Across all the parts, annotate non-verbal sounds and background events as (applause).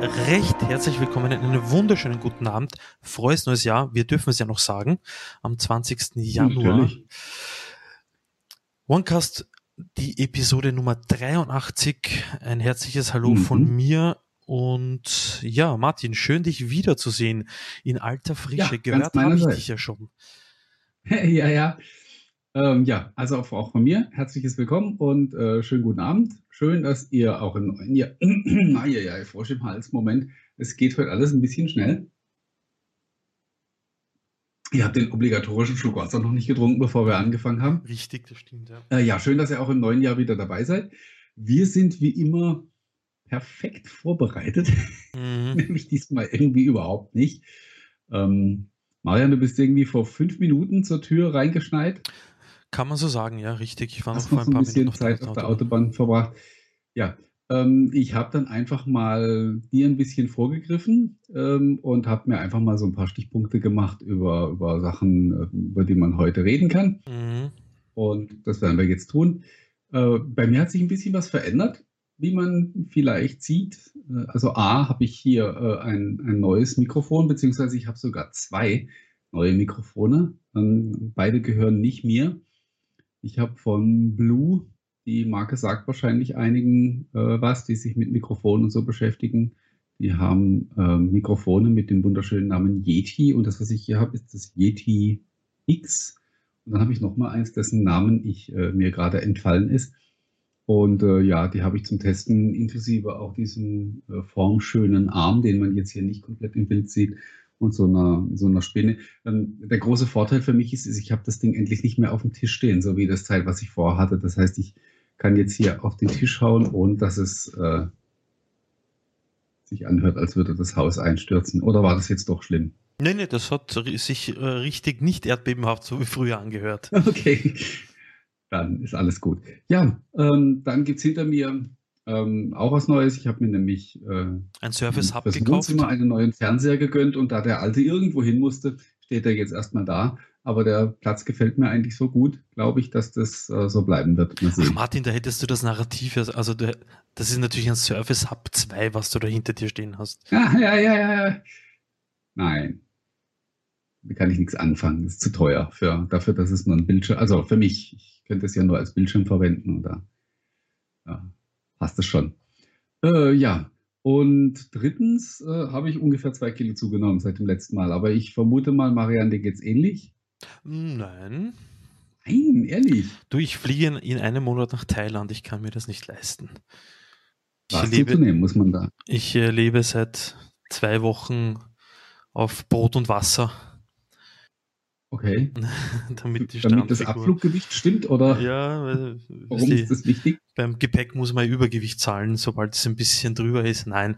recht herzlich willkommen in einen wunderschönen guten Abend. Frohes neues Jahr. Wir dürfen es ja noch sagen. Am 20. Januar. Natürlich. OneCast, die Episode Nummer 83. Ein herzliches Hallo mhm. von mir. Und ja, Martin, schön dich wiederzusehen in alter Frische. Ja, Gehört habe ich dich ja schon. (laughs) ja, ja. Ähm, ja, also auch, auch, von mir herzliches Willkommen und äh, schönen guten Abend. Schön, dass ihr auch in, in ihr, ah, ja, ja, Frosch im Hals, Moment, es geht heute alles ein bisschen schnell. Ihr habt den obligatorischen Schluck Wasser noch nicht getrunken, bevor wir angefangen haben. Richtig, das stimmt, ja. Äh, ja, schön, dass ihr auch im neuen Jahr wieder dabei seid. Wir sind wie immer perfekt vorbereitet, mhm. (laughs) nämlich diesmal irgendwie überhaupt nicht. Ähm, Marian, du bist irgendwie vor fünf Minuten zur Tür reingeschneit. Kann man so sagen, ja, richtig. Ich war Hast noch vor ein paar ein bisschen Minuten Zeit auf der Autobahn verbracht. Ja, ähm, ich habe dann einfach mal dir ein bisschen vorgegriffen ähm, und habe mir einfach mal so ein paar Stichpunkte gemacht über, über Sachen, äh, über die man heute reden kann. Mhm. Und das werden wir jetzt tun. Äh, bei mir hat sich ein bisschen was verändert, wie man vielleicht sieht. Äh, also A, habe ich hier äh, ein, ein neues Mikrofon, beziehungsweise ich habe sogar zwei neue Mikrofone. Ähm, beide gehören nicht mir. Ich habe von Blue, die Marke sagt wahrscheinlich einigen äh, was, die sich mit Mikrofonen und so beschäftigen. Die haben äh, Mikrofone mit dem wunderschönen Namen Yeti und das, was ich hier habe, ist das Yeti X. Und dann habe ich noch mal eins, dessen Namen ich äh, mir gerade entfallen ist. Und äh, ja, die habe ich zum Testen inklusive auch diesem äh, formschönen Arm, den man jetzt hier nicht komplett im Bild sieht, und so einer, so einer Spinne. Ähm, der große Vorteil für mich ist, ist ich habe das Ding endlich nicht mehr auf dem Tisch stehen, so wie das Teil, was ich vorher hatte. Das heißt, ich kann jetzt hier auf den Tisch hauen, ohne dass es äh, sich anhört, als würde das Haus einstürzen. Oder war das jetzt doch schlimm? Nee, nee, das hat sich äh, richtig nicht erdbebenhaft so wie früher angehört. (laughs) Okay, dann ist alles gut. Ja, ähm, dann gibt es hinter mir ähm, auch was Neues. Ich habe mir nämlich äh, ein Service Hub gekauft. Wohnzimmer einen neuen Fernseher gegönnt und da der alte irgendwo hin musste, steht er jetzt erstmal da. Aber der Platz gefällt mir eigentlich so gut, glaube ich, dass das äh, so bleiben wird. Ach Martin, da hättest du das Narrativ, also du, das ist natürlich ein Service Hub 2, was du da hinter dir stehen hast. Ja, ja, ja, ja. Nein. Da kann ich nichts anfangen. Das ist zu teuer für, dafür, dass es nur ein Bildschirm, also für mich, ich könnte es ja nur als Bildschirm verwenden oder ja, passt es schon. Äh, ja, und drittens äh, habe ich ungefähr zwei Kilo zugenommen seit dem letzten Mal. Aber ich vermute mal, Marianne, dir geht's ähnlich? Nein. Nein, ehrlich. Du, ich fliege in einem Monat nach Thailand. Ich kann mir das nicht leisten. Ich Was lebe, zuzunehmen muss man da? Ich äh, lebe seit zwei Wochen auf Brot und Wasser. Okay. (laughs) damit, die damit das Abfluggewicht stimmt, oder? Ja, warum ist das wichtig? Beim Gepäck muss man Übergewicht zahlen, sobald es ein bisschen drüber ist. Nein.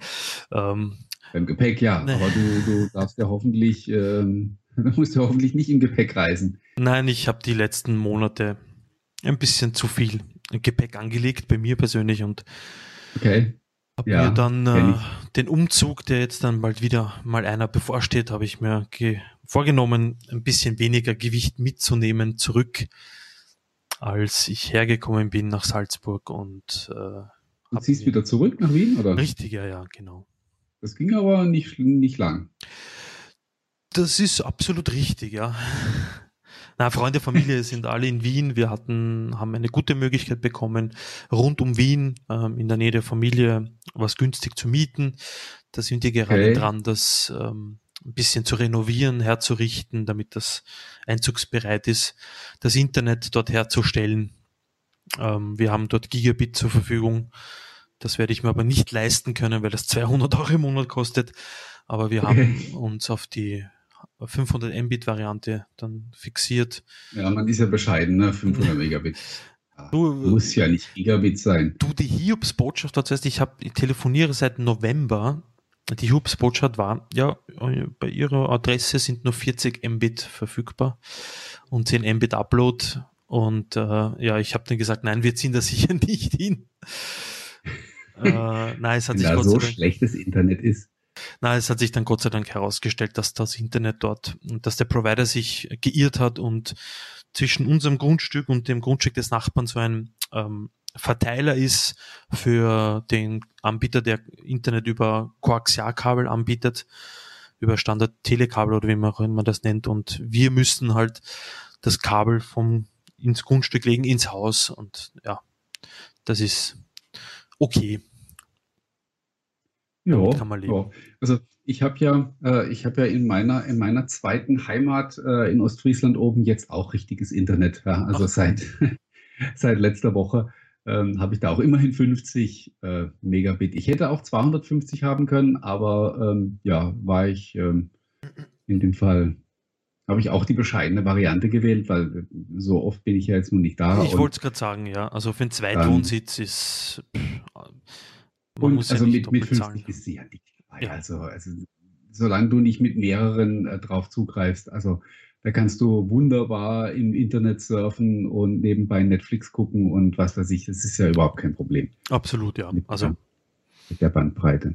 Ähm, beim Gepäck ja, ne. aber du, du darfst ja hoffentlich, ähm, (laughs) musst ja hoffentlich nicht im Gepäck reisen. Nein, ich habe die letzten Monate ein bisschen zu viel Gepäck angelegt, bei mir persönlich und okay. Habe ja, mir dann äh, den Umzug, der jetzt dann bald wieder mal einer bevorsteht, habe ich mir vorgenommen, ein bisschen weniger Gewicht mitzunehmen zurück, als ich hergekommen bin nach Salzburg und äh, Du ziehst wieder zurück nach Wien, oder? Richtig, ja, ja, genau. Das ging aber nicht, nicht lang. Das ist absolut richtig, ja. Na, Freunde, Familie sind alle in Wien. Wir hatten, haben eine gute Möglichkeit bekommen, rund um Wien, ähm, in der Nähe der Familie, was günstig zu mieten. Da sind wir gerade okay. dran, das ähm, ein bisschen zu renovieren, herzurichten, damit das einzugsbereit ist, das Internet dort herzustellen. Ähm, wir haben dort Gigabit zur Verfügung. Das werde ich mir aber nicht leisten können, weil das (laughs) 200 Euro im Monat kostet. Aber wir haben uns auf die 500 Mbit Variante dann fixiert. Ja, man ist ja bescheiden, ne? 500 (laughs) Megabit. Du, Muss ja nicht Gigabit sein. Du, die Hiobs-Botschaft, das heißt, ich, hab, ich telefoniere seit November die Hubs-Botschaft war, ja, bei Ihrer Adresse sind nur 40 Mbit verfügbar und 10 Mbit Upload. Und äh, ja, ich habe dann gesagt, nein, wir ziehen da sicher (laughs) nicht hin. (laughs) äh, nein, es hat sich ja, so schlechtes Internet ist. Na, es hat sich dann Gott sei Dank herausgestellt, dass das Internet dort, dass der Provider sich geirrt hat und zwischen unserem Grundstück und dem Grundstück des Nachbarn so ein ähm, Verteiler ist für den Anbieter, der Internet über Koaxialkabel anbietet, über Standard Telekabel oder wie man auch immer das nennt. Und wir müssten halt das Kabel vom ins Grundstück legen, ins Haus. Und ja, das ist okay. Ja, kann man leben. Ja. Also ich habe ja, äh, ich habe ja in meiner in meiner zweiten Heimat äh, in Ostfriesland oben jetzt auch richtiges Internet. Ja? Also Ach. seit (laughs) seit letzter Woche ähm, habe ich da auch immerhin 50 äh, Megabit. Ich hätte auch 250 haben können, aber ähm, ja, war ich ähm, in dem Fall habe ich auch die bescheidene Variante gewählt, weil so oft bin ich ja jetzt nun nicht da. Ich wollte es gerade sagen, ja. Also für einen Zweitwohnsitz ist. Man und also ja mit, mit 50 zahlen. ist sie ja nicht dabei. Ja. Also, also solange du nicht mit mehreren äh, drauf zugreifst, also da kannst du wunderbar im Internet surfen und nebenbei Netflix gucken und was weiß ich. Das ist ja überhaupt kein Problem. Absolut, ja. Mit, also mit der Bandbreite.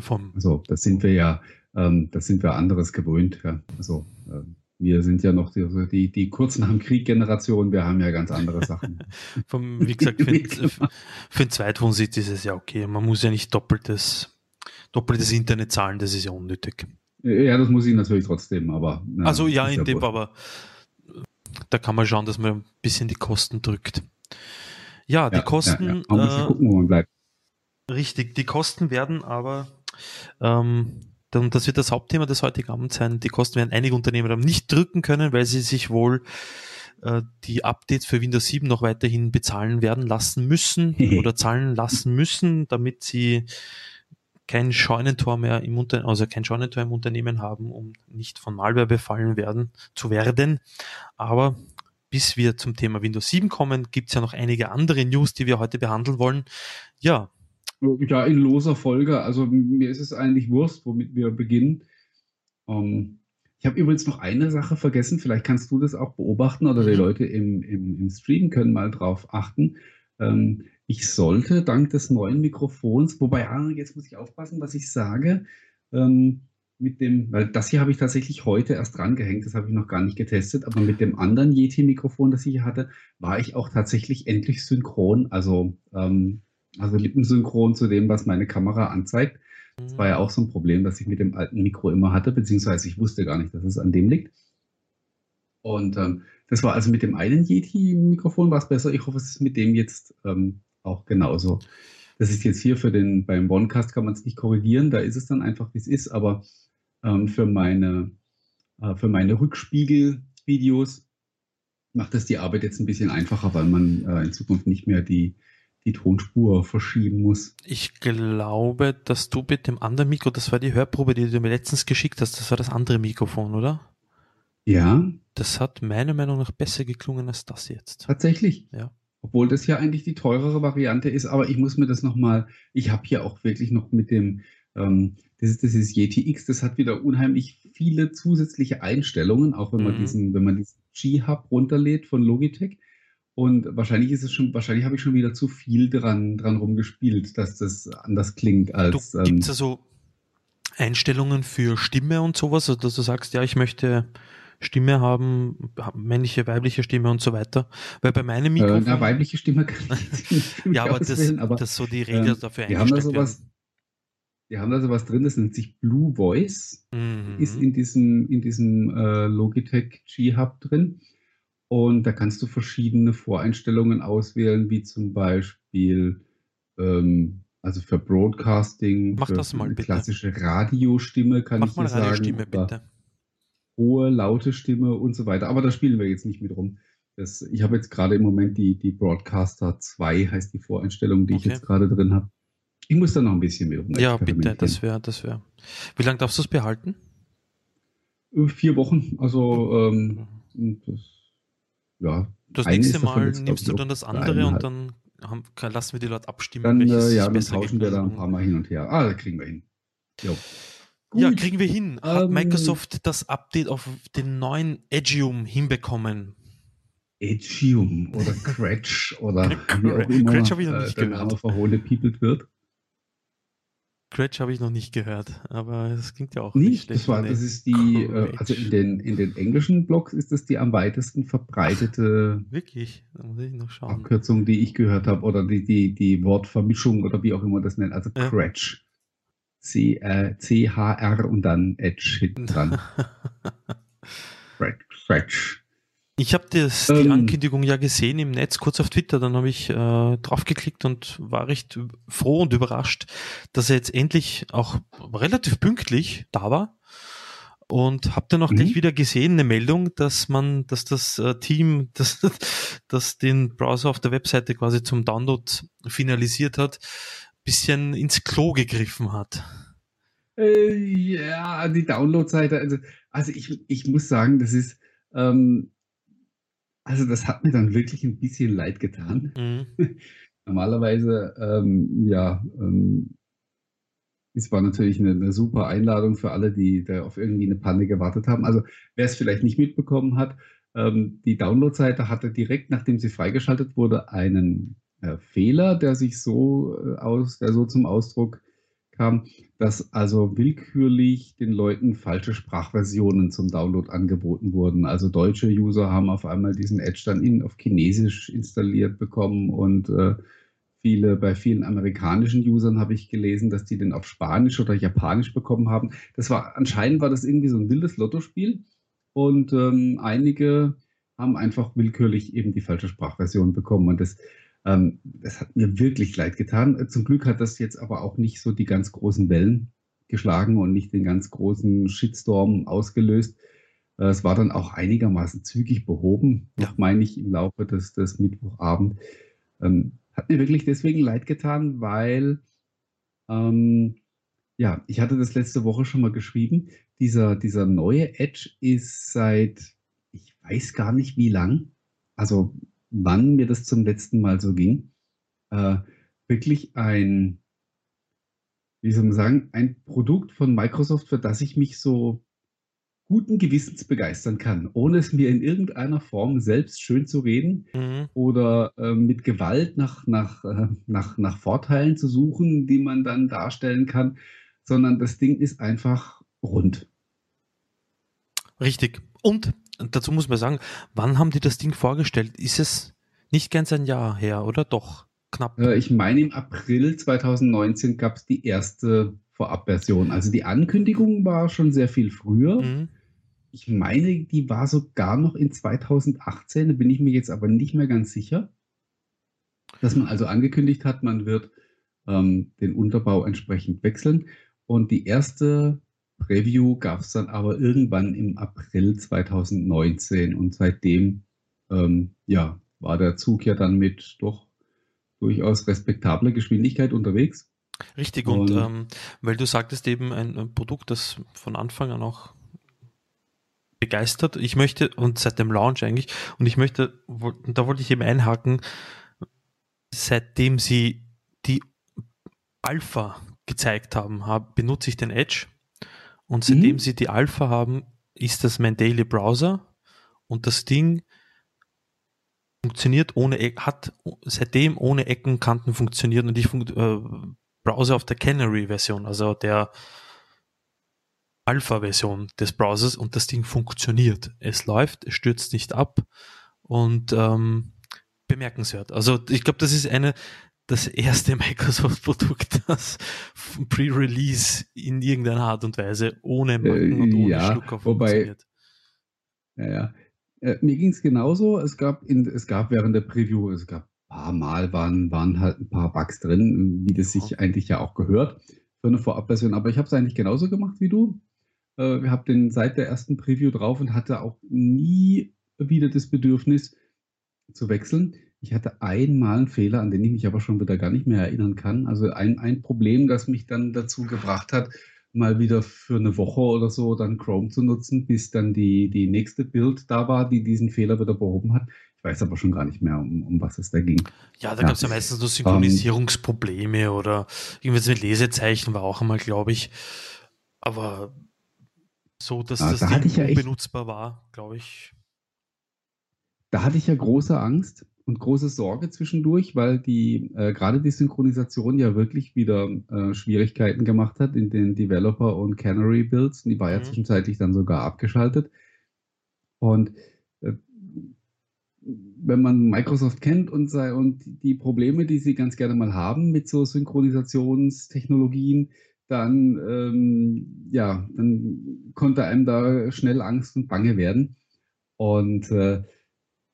Vom also das sind wir ja, ähm, das sind wir anderes gewöhnt. Ja. Also ähm, wir sind ja noch die, die, die kurz nach dem Krieg Generation, wir haben ja ganz andere Sachen. (laughs) Vom, wie gesagt, für, für einen Zweitwohnsitz ist es ja okay. Man muss ja nicht doppeltes, doppeltes Internet zahlen, das ist ja unnötig. Ja, das muss ich natürlich trotzdem, aber. Ja, also ja, in dem, aber da kann man schauen, dass man ein bisschen die Kosten drückt. Ja, die ja, Kosten. Ja, muss äh, gucken, wo man bleibt. Richtig, die Kosten werden aber, ähm, das wird das Hauptthema des heutigen Abends sein, die Kosten werden einige Unternehmen nicht drücken können, weil sie sich wohl äh, die Updates für Windows 7 noch weiterhin bezahlen werden lassen müssen (laughs) oder zahlen lassen müssen, damit sie kein Scheunentor mehr im Unternehmen, also kein Scheunentor im Unternehmen haben, um nicht von Malware befallen werden zu werden. Aber bis wir zum Thema Windows 7 kommen, gibt es ja noch einige andere News, die wir heute behandeln wollen. Ja. Ja, in loser Folge. Also mir ist es eigentlich Wurst, womit wir beginnen. Ähm, ich habe übrigens noch eine Sache vergessen, vielleicht kannst du das auch beobachten oder die mhm. Leute im, im, im Stream können mal drauf achten. Ähm, ich sollte dank des neuen Mikrofons, wobei, ah, jetzt muss ich aufpassen, was ich sage, ähm, mit dem, weil das hier habe ich tatsächlich heute erst drangehängt, das habe ich noch gar nicht getestet, aber mit dem anderen Yeti-Mikrofon, das ich hier hatte, war ich auch tatsächlich endlich synchron, also, ähm, also lippensynchron zu dem, was meine Kamera anzeigt. Das war ja auch so ein Problem, das ich mit dem alten Mikro immer hatte, beziehungsweise ich wusste gar nicht, dass es an dem liegt. Und ähm, das war also mit dem einen Yeti-Mikrofon war es besser. Ich hoffe, es ist mit dem jetzt ähm, auch genauso. Das ist jetzt hier für den, beim Onecast kann man es nicht korrigieren, da ist es dann einfach, wie es ist, aber ähm, für meine, äh, meine Rückspiegel-Videos macht das die Arbeit jetzt ein bisschen einfacher, weil man äh, in Zukunft nicht mehr die, die Tonspur verschieben muss. Ich glaube, dass du mit dem anderen Mikro, das war die Hörprobe, die du mir letztens geschickt hast, das war das andere Mikrofon, oder? Ja. Das hat meiner Meinung nach besser geklungen als das jetzt. Tatsächlich. Ja. Obwohl das ja eigentlich die teurere Variante ist, aber ich muss mir das nochmal, ich habe hier auch wirklich noch mit dem, ähm, das, ist, das ist Yeti X, das hat wieder unheimlich viele zusätzliche Einstellungen, auch wenn man mhm. diesen, wenn man diesen G-Hub runterlädt von Logitech. Und wahrscheinlich ist es schon, wahrscheinlich habe ich schon wieder zu viel dran, dran rumgespielt, dass das anders klingt als. Du, ähm, Gibt es also Einstellungen für Stimme und sowas, also dass du sagst, ja, ich möchte Stimme haben, männliche, weibliche Stimme und so weiter. Weil bei meinem Mikrofon. Äh, na, weibliche Stimme kann ich nicht (laughs) Ja, aber das, aber das so die Regel äh, dafür wir haben da sowas, Wir haben da sowas drin, das nennt sich Blue Voice. Mhm. Ist in diesem, in diesem äh, Logitech G-Hub drin. Und da kannst du verschiedene Voreinstellungen auswählen, wie zum Beispiel ähm, also für Broadcasting, Mach für das mal, bitte. klassische Radiostimme kann Mach ich mal dir Radiostimme, sagen. bitte hohe, laute Stimme und so weiter. Aber da spielen wir jetzt nicht mit rum. Das, ich habe jetzt gerade im Moment die, die Broadcaster 2, heißt die Voreinstellung, die okay. ich jetzt gerade drin habe. Ich muss da noch ein bisschen mit rum. Ja, bitte, das wäre, das wäre. Wie lange darfst du es behalten? Äh, vier Wochen. Also, ähm, das, ja. Das nächste Mal nimmst du dann das andere und dann haben, lassen wir die Leute abstimmen. Dann, äh, ja, dann tauschen wir da ein paar Mal hin und her. Ah, kriegen wir hin. Jo. Ja, kriegen wir hin. Hat ähm, Microsoft das Update auf den neuen Edgeum hinbekommen? Edgeum oder Cratch oder (laughs) Cratch ich noch nicht äh, der Name verhohlepiepelt wird. Scratch habe ich noch nicht gehört, aber das klingt ja auch nicht, nicht schlecht. Das, war, das ist die, äh, also in den, in den englischen Blogs ist das die am weitesten verbreitete Ach, wirklich? Da muss ich noch schauen. Abkürzung, die ich gehört habe, oder die, die, die Wortvermischung oder wie auch immer das nennt, also ja. Scratch. C-H-R äh, und dann Edge hinten dran. (laughs) Scratch. Ich habe das, die ähm, Ankündigung ja gesehen im Netz, kurz auf Twitter, dann habe ich äh, draufgeklickt und war recht froh und überrascht, dass er jetzt endlich auch relativ pünktlich da war. Und habe dann auch mhm. gleich wieder gesehen, eine Meldung, dass man, dass das äh, Team, (laughs) das, das den Browser auf der Webseite quasi zum Download finalisiert hat, bisschen ins Klo gegriffen hat. Äh, ja, die Download-Seite, also, also ich, ich muss sagen, das ist, ähm, also das hat mir dann wirklich ein bisschen leid getan. Mhm. (laughs) Normalerweise, ähm, ja, ähm, es war natürlich eine, eine, super Einladung für alle, die da auf irgendwie eine Panne gewartet haben. Also wer es vielleicht nicht mitbekommen hat, ähm, die Download-Seite hatte direkt, nachdem sie freigeschaltet wurde, einen äh, Fehler, der sich so äh, aus, der so zum Ausdruck kam, dass also willkürlich den Leuten falsche Sprachversionen zum Download angeboten wurden. Also deutsche User haben auf einmal diesen Edge dann in, auf Chinesisch installiert bekommen und äh, viele, bei vielen amerikanischen Usern habe ich gelesen, dass die den auf Spanisch oder Japanisch bekommen haben. Das war, anscheinend war das irgendwie so ein wildes Lottospiel und ähm, einige haben einfach willkürlich eben die falsche Sprachversion bekommen und das ähm, das hat mir wirklich leid getan. Zum Glück hat das jetzt aber auch nicht so die ganz großen Wellen geschlagen und nicht den ganz großen Shitstorm ausgelöst. Äh, es war dann auch einigermaßen zügig behoben, ja. meine ich, im Laufe des, des Mittwochabend. Ähm, hat mir wirklich deswegen leid getan, weil, ähm, ja, ich hatte das letzte Woche schon mal geschrieben. Dieser, dieser neue Edge ist seit, ich weiß gar nicht wie lang, also wann mir das zum letzten Mal so ging, äh, wirklich ein, wie soll man sagen, ein Produkt von Microsoft, für das ich mich so guten Gewissens begeistern kann, ohne es mir in irgendeiner Form selbst schön zu reden mhm. oder äh, mit Gewalt nach, nach, äh, nach, nach Vorteilen zu suchen, die man dann darstellen kann, sondern das Ding ist einfach rund. Richtig. Und dazu muss man sagen, wann haben die das Ding vorgestellt? Ist es nicht ganz ein Jahr her, oder doch? Knapp. Äh, ich meine, im April 2019 gab es die erste Vorabversion. Also die Ankündigung war schon sehr viel früher. Mhm. Ich meine, die war sogar noch in 2018, da bin ich mir jetzt aber nicht mehr ganz sicher. Dass man also angekündigt hat, man wird ähm, den Unterbau entsprechend wechseln. Und die erste Preview gab es dann aber irgendwann im April 2019 und seitdem ähm, ja, war der Zug ja dann mit doch durchaus respektabler Geschwindigkeit unterwegs. Richtig, und, und ähm, weil du sagtest eben ein, ein, Produkt, das von Anfang an auch begeistert. Ich möchte, und seit dem Launch eigentlich, und ich möchte, da wollte ich eben einhaken, seitdem sie die Alpha gezeigt haben, hab, benutze ich den Edge und seitdem mhm. sie die Alpha haben, ist das mein Daily Browser und das Ding funktioniert ohne, hat seitdem ohne Ecken, Kanten funktioniert und ich äh, browse auf der Canary-Version, also der Alpha-Version des Browsers und das Ding funktioniert. Es läuft, es stürzt nicht ab und ähm, bemerkenswert. Also ich glaube, das ist eine das erste (laughs) Microsoft-Produkt, das Pre-Release in irgendeiner Art und Weise ohne Macken äh, und ohne ja, Schlucker funktioniert. Wobei, ja, ja. Äh, mir ging es genauso. Es gab, in, es gab während der Preview, es gab ein paar Mal waren, waren halt ein paar Bugs drin, wie das sich eigentlich ja auch gehört für eine Vorabversion. Aber ich habe es eigentlich genauso gemacht wie du. Äh, habe den seit der ersten Preview drauf und hatte auch nie wieder das Bedürfnis zu wechseln. Ich hatte einmal einen Fehler, an den ich mich aber schon wieder gar nicht mehr erinnern kann. Also ein, ein Problem, das mich dann dazu gebracht hat, mal wieder für eine Woche oder so dann Chrome zu nutzen, bis dann die, die nächste Bild da war, die diesen Fehler wieder behoben hat. Ich weiß aber schon gar nicht mehr, um, um was es da ging. Ja, da ja. gab es ja meistens so Synchronisierungsprobleme um, oder irgendwas mit Lesezeichen war auch einmal, glaube ich. Aber so, dass ah, das da Ding ja unbenutzbar war, glaube ich. Da hatte ich ja große Angst. Und große Sorge zwischendurch, weil die äh, gerade die Synchronisation ja wirklich wieder äh, Schwierigkeiten gemacht hat in den Developer und Canary Builds. Die war ja mhm. zwischenzeitlich dann sogar abgeschaltet. Und äh, wenn man Microsoft kennt und, sei, und die Probleme, die sie ganz gerne mal haben mit so Synchronisationstechnologien, dann, ähm, ja, dann konnte einem da schnell Angst und Bange werden. Und äh,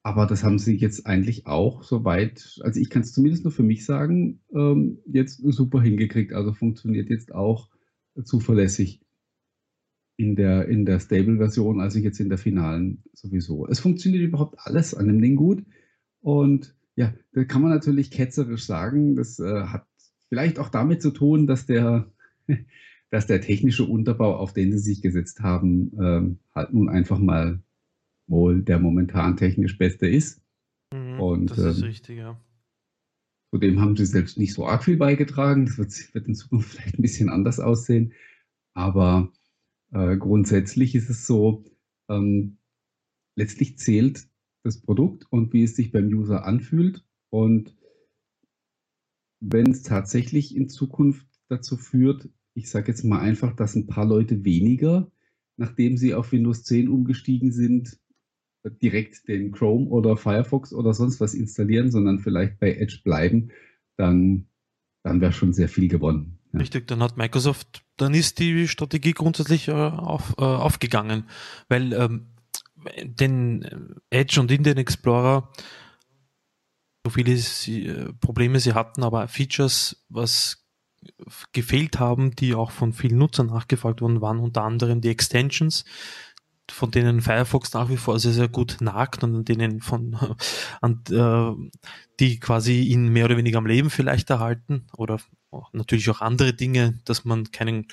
aber das haben sie jetzt eigentlich auch soweit, also ich kann es zumindest nur für mich sagen, ähm, jetzt super hingekriegt. Also funktioniert jetzt auch zuverlässig in der, in der Stable-Version, also jetzt in der finalen sowieso. Es funktioniert überhaupt alles an dem Ding gut. Und ja, da kann man natürlich ketzerisch sagen, das äh, hat vielleicht auch damit zu tun, dass der, (laughs) dass der technische Unterbau, auf den sie sich gesetzt haben, ähm, halt nun einfach mal wohl der momentan technisch beste ist. Mhm, Und, das ist ähm, richtig, ja. Zudem haben sie selbst nicht so arg viel beigetragen. Das wird, wird in Zukunft (laughs) vielleicht ein bisschen anders aussehen. Aber äh, grundsätzlich ist es so, ähm, letztlich zählt das Produkt und wie es sich beim User anfühlt. Und wenn es tatsächlich in Zukunft dazu führt, ich sage jetzt mal einfach, dass ein paar Leute weniger, nachdem sie auf Windows 10 umgestiegen sind, direkt den Chrome oder Firefox oder sonst was installieren, sondern vielleicht bei Edge bleiben, dann, dann wäre schon sehr viel gewonnen. Ja. Richtig, dann hat Microsoft, dann ist die Strategie grundsätzlich äh, auf, äh, aufgegangen, weil ähm, den Edge und Internet Explorer, so viele sie, äh, Probleme sie hatten, aber Features, was gefehlt haben, die auch von vielen Nutzern nachgefragt wurden, waren unter anderem die Extensions, von denen Firefox nach wie vor sehr, sehr gut nagt und an denen von, (laughs) an, äh, die quasi ihn mehr oder weniger am Leben vielleicht erhalten oder natürlich auch andere Dinge, dass man keinen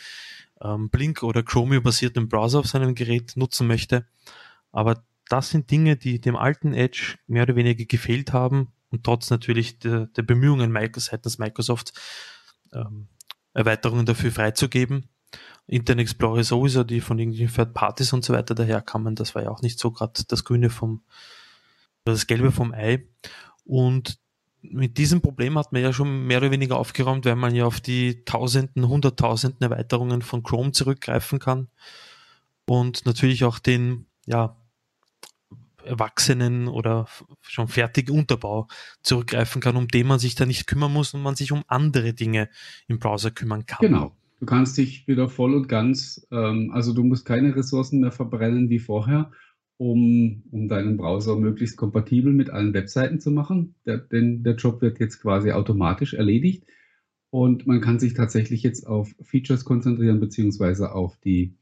ähm, Blink- oder Chromium-basierten Browser auf seinem Gerät nutzen möchte. Aber das sind Dinge, die dem alten Edge mehr oder weniger gefehlt haben und trotz natürlich der, der Bemühungen seitens Microsoft ähm, Erweiterungen dafür freizugeben, Internet Explorer sowieso, die von irgendwelchen Third Parties und so weiter daherkamen, das war ja auch nicht so gerade das Grüne vom, das Gelbe vom Ei. Und mit diesem Problem hat man ja schon mehr oder weniger aufgeräumt, weil man ja auf die Tausenden, Hunderttausenden Erweiterungen von Chrome zurückgreifen kann und natürlich auch den, ja, erwachsenen oder schon fertigen Unterbau zurückgreifen kann, um den man sich da nicht kümmern muss und man sich um andere Dinge im Browser kümmern kann. Genau. Du kannst dich wieder voll und ganz, ähm, also du musst keine Ressourcen mehr verbrennen wie vorher, um, um deinen Browser möglichst kompatibel mit allen Webseiten zu machen. Der, denn der Job wird jetzt quasi automatisch erledigt und man kann sich tatsächlich jetzt auf Features konzentrieren, beziehungsweise auf die,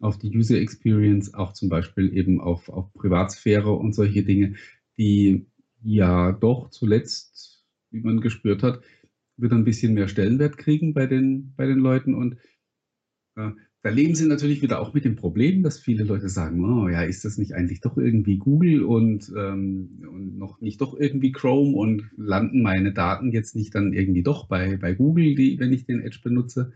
auf die User Experience, auch zum Beispiel eben auf, auf Privatsphäre und solche Dinge, die ja doch zuletzt, wie man gespürt hat, wird ein bisschen mehr Stellenwert kriegen bei den, bei den Leuten. Und äh, da leben sie natürlich wieder auch mit dem Problem, dass viele Leute sagen, oh ja, ist das nicht eigentlich doch irgendwie Google und, ähm, und noch nicht doch irgendwie Chrome und landen meine Daten jetzt nicht dann irgendwie doch bei, bei Google, die, wenn ich den Edge benutze.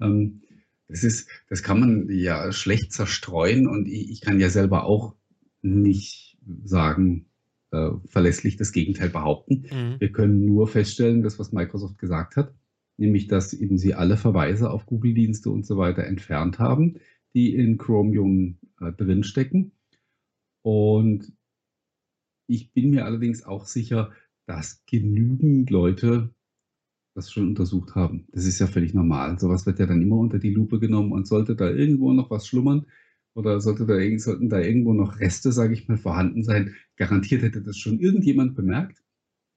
Ähm, das ist, das kann man ja schlecht zerstreuen und ich, ich kann ja selber auch nicht sagen, äh, verlässlich das Gegenteil behaupten. Mhm. Wir können nur feststellen, das, was Microsoft gesagt hat, nämlich, dass eben sie alle Verweise auf Google-Dienste und so weiter entfernt haben, die in Chromium äh, drinstecken. Und ich bin mir allerdings auch sicher, dass genügend Leute das schon untersucht haben. Das ist ja völlig normal. Sowas wird ja dann immer unter die Lupe genommen und sollte da irgendwo noch was schlummern, oder sollte da, sollten da irgendwo noch Reste, sage ich mal, vorhanden sein, garantiert hätte das schon irgendjemand bemerkt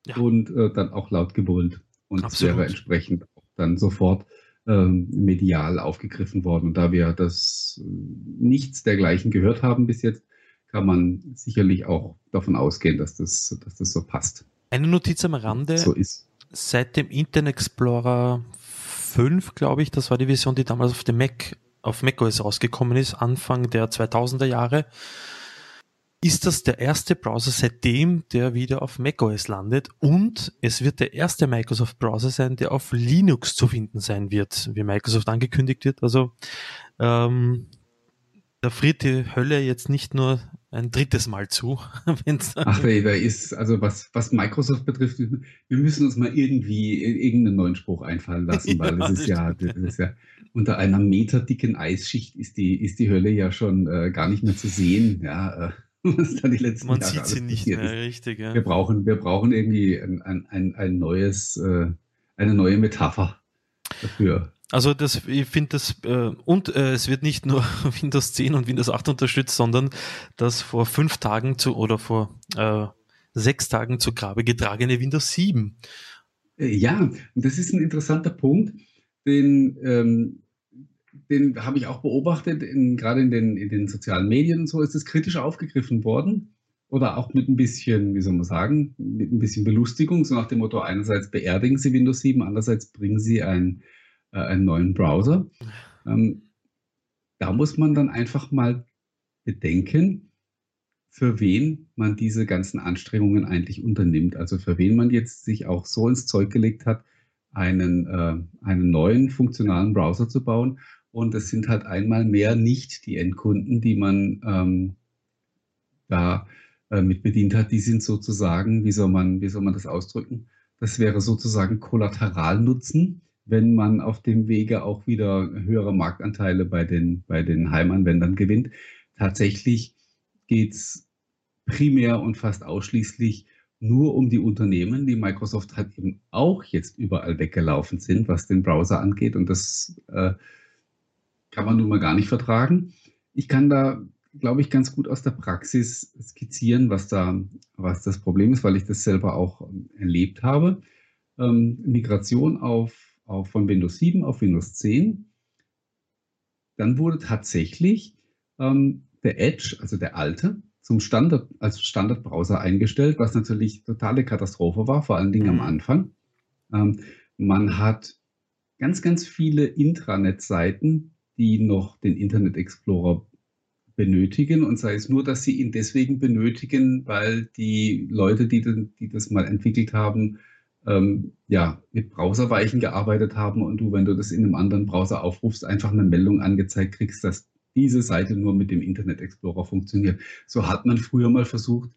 ja. und äh, dann auch laut gebrüllt. Und es wäre entsprechend dann sofort ähm, medial aufgegriffen worden. Und da wir das äh, nichts dergleichen gehört haben bis jetzt, kann man sicherlich auch davon ausgehen, dass das, dass das so passt. Eine Notiz am Rande. So ist. Seit dem Internet Explorer 5, glaube ich, das war die Version, die damals auf dem Mac auf macOS rausgekommen ist, Anfang der 2000er Jahre, ist das der erste Browser seitdem, der wieder auf macOS landet und es wird der erste Microsoft Browser sein, der auf Linux zu finden sein wird, wie Microsoft angekündigt wird. Also ähm, da friert die Hölle jetzt nicht nur ein drittes Mal zu. (laughs) Ach, da, da ist, also was, was Microsoft betrifft, wir müssen uns mal irgendwie irgendeinen neuen Spruch einfallen lassen, (laughs) weil ja, das, ist ja, das ist ja unter einer meterdicken Eisschicht ist die, ist die Hölle ja schon äh, gar nicht mehr zu sehen. Ja, äh, (laughs) was da die letzten Man Jahre sieht sie nicht mehr, ist. richtig. Ja. Wir, brauchen, wir brauchen irgendwie ein, ein, ein neues, äh, eine neue Metapher dafür. Also das, ich finde das, äh, und äh, es wird nicht nur (laughs) Windows 10 und Windows 8 unterstützt, sondern das vor fünf Tagen zu oder vor äh, sechs Tagen zu Grabe getragene Windows 7. Äh, ja, das ist ein interessanter Punkt, den, ähm, den habe ich auch beobachtet, in, gerade in den, in den sozialen Medien und so ist es kritisch aufgegriffen worden. Oder auch mit ein bisschen, wie soll man sagen, mit ein bisschen Belustigung, so nach dem Motto, einerseits beerdigen Sie Windows 7, andererseits bringen Sie ein äh, einen neuen Browser. Ähm, da muss man dann einfach mal bedenken, für wen man diese ganzen Anstrengungen eigentlich unternimmt. Also für wen man jetzt sich auch so ins Zeug gelegt hat, einen, äh, einen neuen funktionalen Browser zu bauen. Und es sind halt einmal mehr nicht die Endkunden, die man ähm, da äh, mit bedient hat. Die sind sozusagen, wie soll man, wie soll man das ausdrücken? Das wäre sozusagen Kollateralnutzen wenn man auf dem Wege auch wieder höhere Marktanteile bei den, bei den Heimanwendern gewinnt. Tatsächlich geht es primär und fast ausschließlich nur um die Unternehmen, die Microsoft hat eben auch jetzt überall weggelaufen sind, was den Browser angeht. Und das äh, kann man nun mal gar nicht vertragen. Ich kann da, glaube ich, ganz gut aus der Praxis skizzieren, was da, was das Problem ist, weil ich das selber auch erlebt habe. Ähm, Migration auf auf, von Windows 7 auf Windows 10. Dann wurde tatsächlich ähm, der Edge, also der alte, zum Standard, als Standardbrowser eingestellt, was natürlich totale Katastrophe war, vor allen Dingen am mhm. Anfang. Ähm, man hat ganz, ganz viele Intranet-Seiten, die noch den Internet Explorer benötigen und sei es nur, dass sie ihn deswegen benötigen, weil die Leute, die, die das mal entwickelt haben, ähm, ja, mit Browserweichen gearbeitet haben und du, wenn du das in einem anderen Browser aufrufst, einfach eine Meldung angezeigt kriegst, dass diese Seite nur mit dem Internet Explorer funktioniert. So hat man früher mal versucht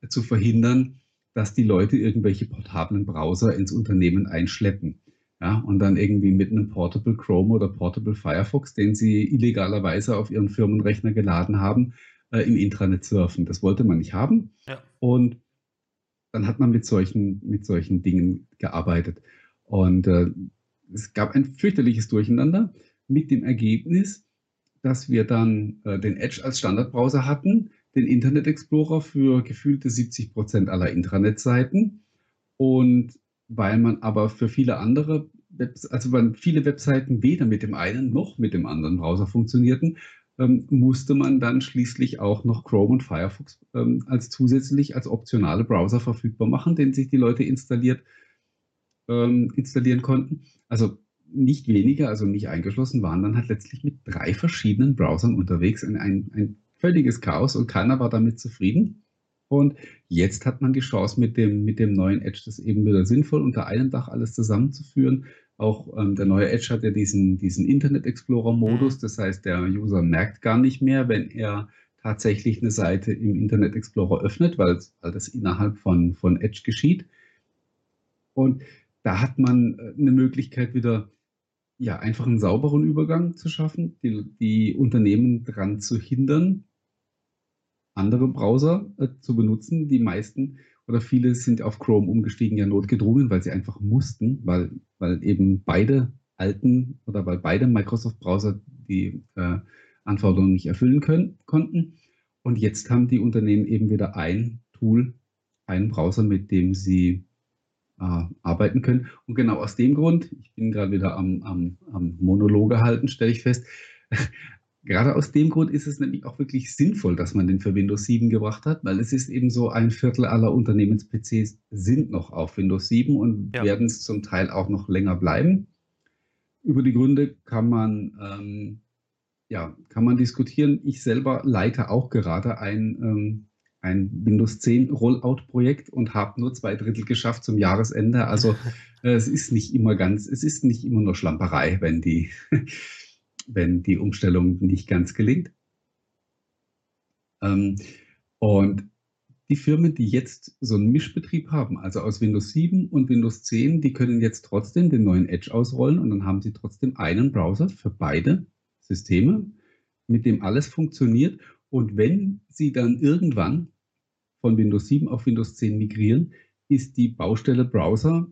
äh, zu verhindern, dass die Leute irgendwelche portablen Browser ins Unternehmen einschleppen. Ja, und dann irgendwie mit einem Portable Chrome oder Portable Firefox, den sie illegalerweise auf ihren Firmenrechner geladen haben, äh, im Intranet surfen. Das wollte man nicht haben. Ja. Und dann hat man mit solchen, mit solchen Dingen gearbeitet. Und äh, es gab ein fürchterliches Durcheinander mit dem Ergebnis, dass wir dann äh, den Edge als Standardbrowser hatten, den Internet Explorer für gefühlte 70 Prozent aller Intranet-Seiten. Und weil man aber für viele andere, Webs also weil viele Webseiten weder mit dem einen noch mit dem anderen Browser funktionierten, ähm, musste man dann schließlich auch noch Chrome und Firefox ähm, als zusätzlich als optionale Browser verfügbar machen, den sich die Leute installiert, ähm, installieren konnten. Also nicht weniger, also nicht eingeschlossen, waren dann halt letztlich mit drei verschiedenen Browsern unterwegs. Ein, ein, ein völliges Chaos und keiner war damit zufrieden. Und jetzt hat man die Chance, mit dem, mit dem neuen Edge das eben wieder sinnvoll unter einem Dach alles zusammenzuführen auch ähm, der neue Edge hat ja diesen, diesen Internet Explorer-Modus. Mhm. Das heißt, der User merkt gar nicht mehr, wenn er tatsächlich eine Seite im Internet Explorer öffnet, weil, weil das innerhalb von, von Edge geschieht. Und da hat man äh, eine Möglichkeit wieder, ja, einfach einen sauberen Übergang zu schaffen, die, die Unternehmen daran zu hindern, andere Browser äh, zu benutzen. Die meisten oder viele sind auf Chrome umgestiegen, ja notgedrungen, weil sie einfach mussten, weil, weil eben beide alten oder weil beide Microsoft-Browser die äh, Anforderungen nicht erfüllen können, konnten. Und jetzt haben die Unternehmen eben wieder ein Tool, einen Browser, mit dem sie äh, arbeiten können. Und genau aus dem Grund, ich bin gerade wieder am, am, am Monologe halten, stelle ich fest, Gerade aus dem Grund ist es nämlich auch wirklich sinnvoll, dass man den für Windows 7 gebracht hat, weil es ist eben so, ein Viertel aller Unternehmens-PCs sind noch auf Windows 7 und ja. werden es zum Teil auch noch länger bleiben. Über die Gründe kann man, ähm, ja, kann man diskutieren. Ich selber leite auch gerade ein, ähm, ein Windows 10 Rollout-Projekt und habe nur zwei Drittel geschafft zum Jahresende. Also (laughs) äh, es ist nicht immer ganz, es ist nicht immer nur Schlamperei, wenn die wenn die Umstellung nicht ganz gelingt. Ähm, Und die Firmen, die jetzt so einen Mischbetrieb haben, also aus Windows 7 und Windows 10, die können jetzt trotzdem den neuen Edge ausrollen und dann haben sie trotzdem einen Browser für beide Systeme, mit dem alles funktioniert. Und wenn sie dann irgendwann von Windows 7 auf Windows 10 migrieren, ist die Baustelle Browser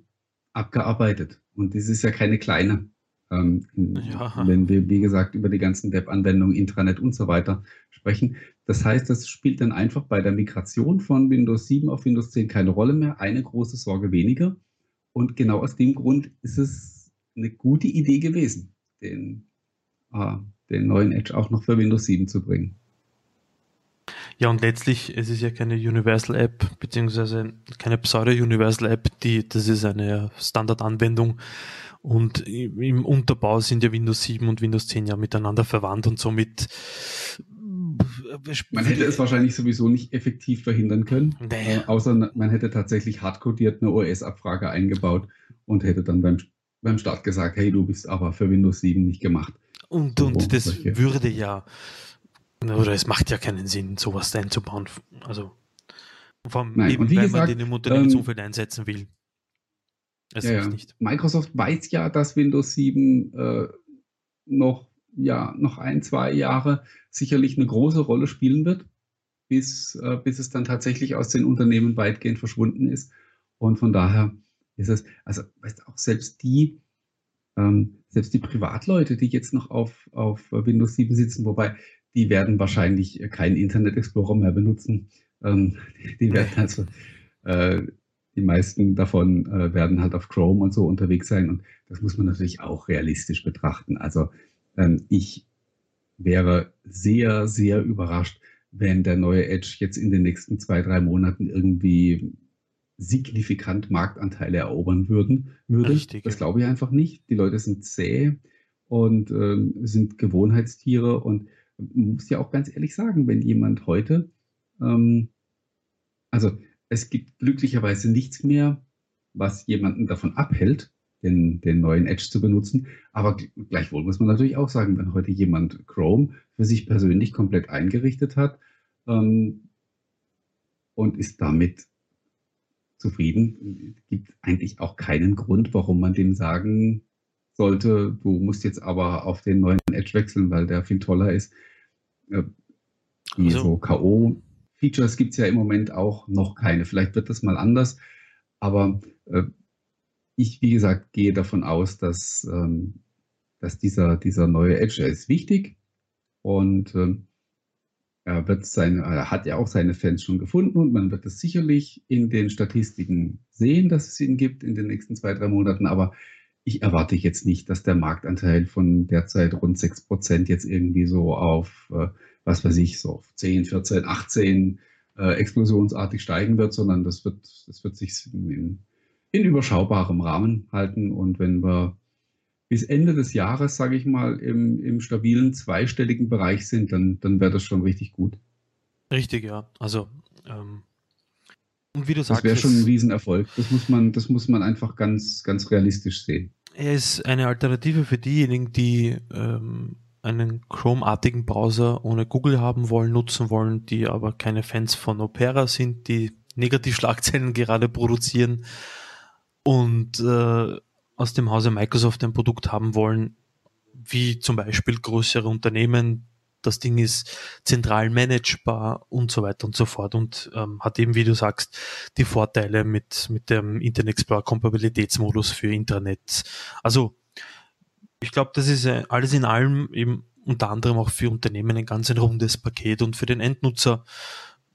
abgearbeitet. Und das ist ja keine kleine. Ähm, ja. Wenn wir, wie gesagt, über die ganzen Web-Anwendungen, Intranet und so weiter sprechen. Das heißt, das spielt dann einfach bei der Migration von Windows 7 auf Windows 10 keine Rolle mehr. Eine große Sorge weniger. Und genau aus dem Grund ist es eine gute Idee gewesen, den, äh, den neuen Edge auch noch für Windows 7 zu bringen. Ja, und letztlich, es ist ja keine Universal App, beziehungsweise keine Pseudo-Universal App, die, das ist eine Standardanwendung. Und im Unterbau sind ja Windows 7 und Windows 10 ja miteinander verwandt und somit. Äh, man hätte es wahrscheinlich sowieso nicht effektiv verhindern können, nee. äh, außer man hätte tatsächlich hardcodiert eine OS-Abfrage eingebaut und hätte dann beim, beim Start gesagt, hey, du bist aber für Windows 7 nicht gemacht. Und, und das solche. würde ja oder es macht ja keinen Sinn, sowas einzubauen. Also, vom, Nein, eben, wenn gesagt, man den im Unternehmensumfeld ähm, einsetzen will. Es ja, nicht. Microsoft weiß ja, dass Windows 7 äh, noch, ja, noch ein, zwei Jahre sicherlich eine große Rolle spielen wird, bis, äh, bis es dann tatsächlich aus den Unternehmen weitgehend verschwunden ist. Und von daher ist es, also weißt auch selbst die, ähm, selbst die Privatleute, die jetzt noch auf, auf Windows 7 sitzen, wobei die werden wahrscheinlich keinen Internet Explorer mehr benutzen. Ähm, die werden also, äh, die meisten davon äh, werden halt auf Chrome und so unterwegs sein. Und das muss man natürlich auch realistisch betrachten. Also ähm, ich wäre sehr, sehr überrascht, wenn der neue Edge jetzt in den nächsten zwei, drei Monaten irgendwie signifikant Marktanteile erobern würden, würde. Richtig, das glaube ich einfach nicht. Die Leute sind zäh und äh, sind Gewohnheitstiere und man muss ja auch ganz ehrlich sagen, wenn jemand heute, ähm, also es gibt glücklicherweise nichts mehr, was jemanden davon abhält, den, den neuen Edge zu benutzen. Aber gleichwohl muss man natürlich auch sagen, wenn heute jemand Chrome für sich persönlich komplett eingerichtet hat ähm, und ist damit zufrieden, gibt eigentlich auch keinen Grund, warum man dem sagen sollte, du musst jetzt aber auf den neuen Edge wechseln, weil der viel toller ist. Äh, also, so K.O.-Features gibt es ja im Moment auch noch keine. Vielleicht wird das mal anders. Aber äh, ich, wie gesagt, gehe davon aus, dass, ähm, dass dieser, dieser neue Edge ist wichtig und ähm, er wird seine, er hat ja auch seine Fans schon gefunden und man wird es sicherlich in den Statistiken sehen, dass es ihn gibt in den nächsten zwei, drei Monaten. Aber ich erwarte jetzt nicht, dass der Marktanteil von derzeit rund 6 Prozent jetzt irgendwie so auf, äh, was weiß ich, so auf 10, 14, 18 äh, explosionsartig steigen wird, sondern das wird, das wird sich in, in überschaubarem Rahmen halten. Und wenn wir bis Ende des Jahres, sage ich mal, im, im stabilen zweistelligen Bereich sind, dann, dann wäre das schon richtig gut. Richtig, ja. Also ähm, und wie du sagst, das wäre schon ein Riesenerfolg. Das muss man, das muss man einfach ganz, ganz realistisch sehen. Er ist eine Alternative für diejenigen, die ähm, einen Chrome-artigen Browser ohne Google haben wollen, nutzen wollen, die aber keine Fans von Opera sind, die Negativschlagzeilen (laughs) gerade produzieren und äh, aus dem Hause Microsoft ein Produkt haben wollen, wie zum Beispiel größere Unternehmen, das Ding ist zentral managebar und so weiter und so fort und ähm, hat eben, wie du sagst, die Vorteile mit, mit dem Internet Explorer Kompatibilitätsmodus für Internet. Also ich glaube, das ist äh, alles in allem eben unter anderem auch für Unternehmen ein ganz ein rundes Paket und für den Endnutzer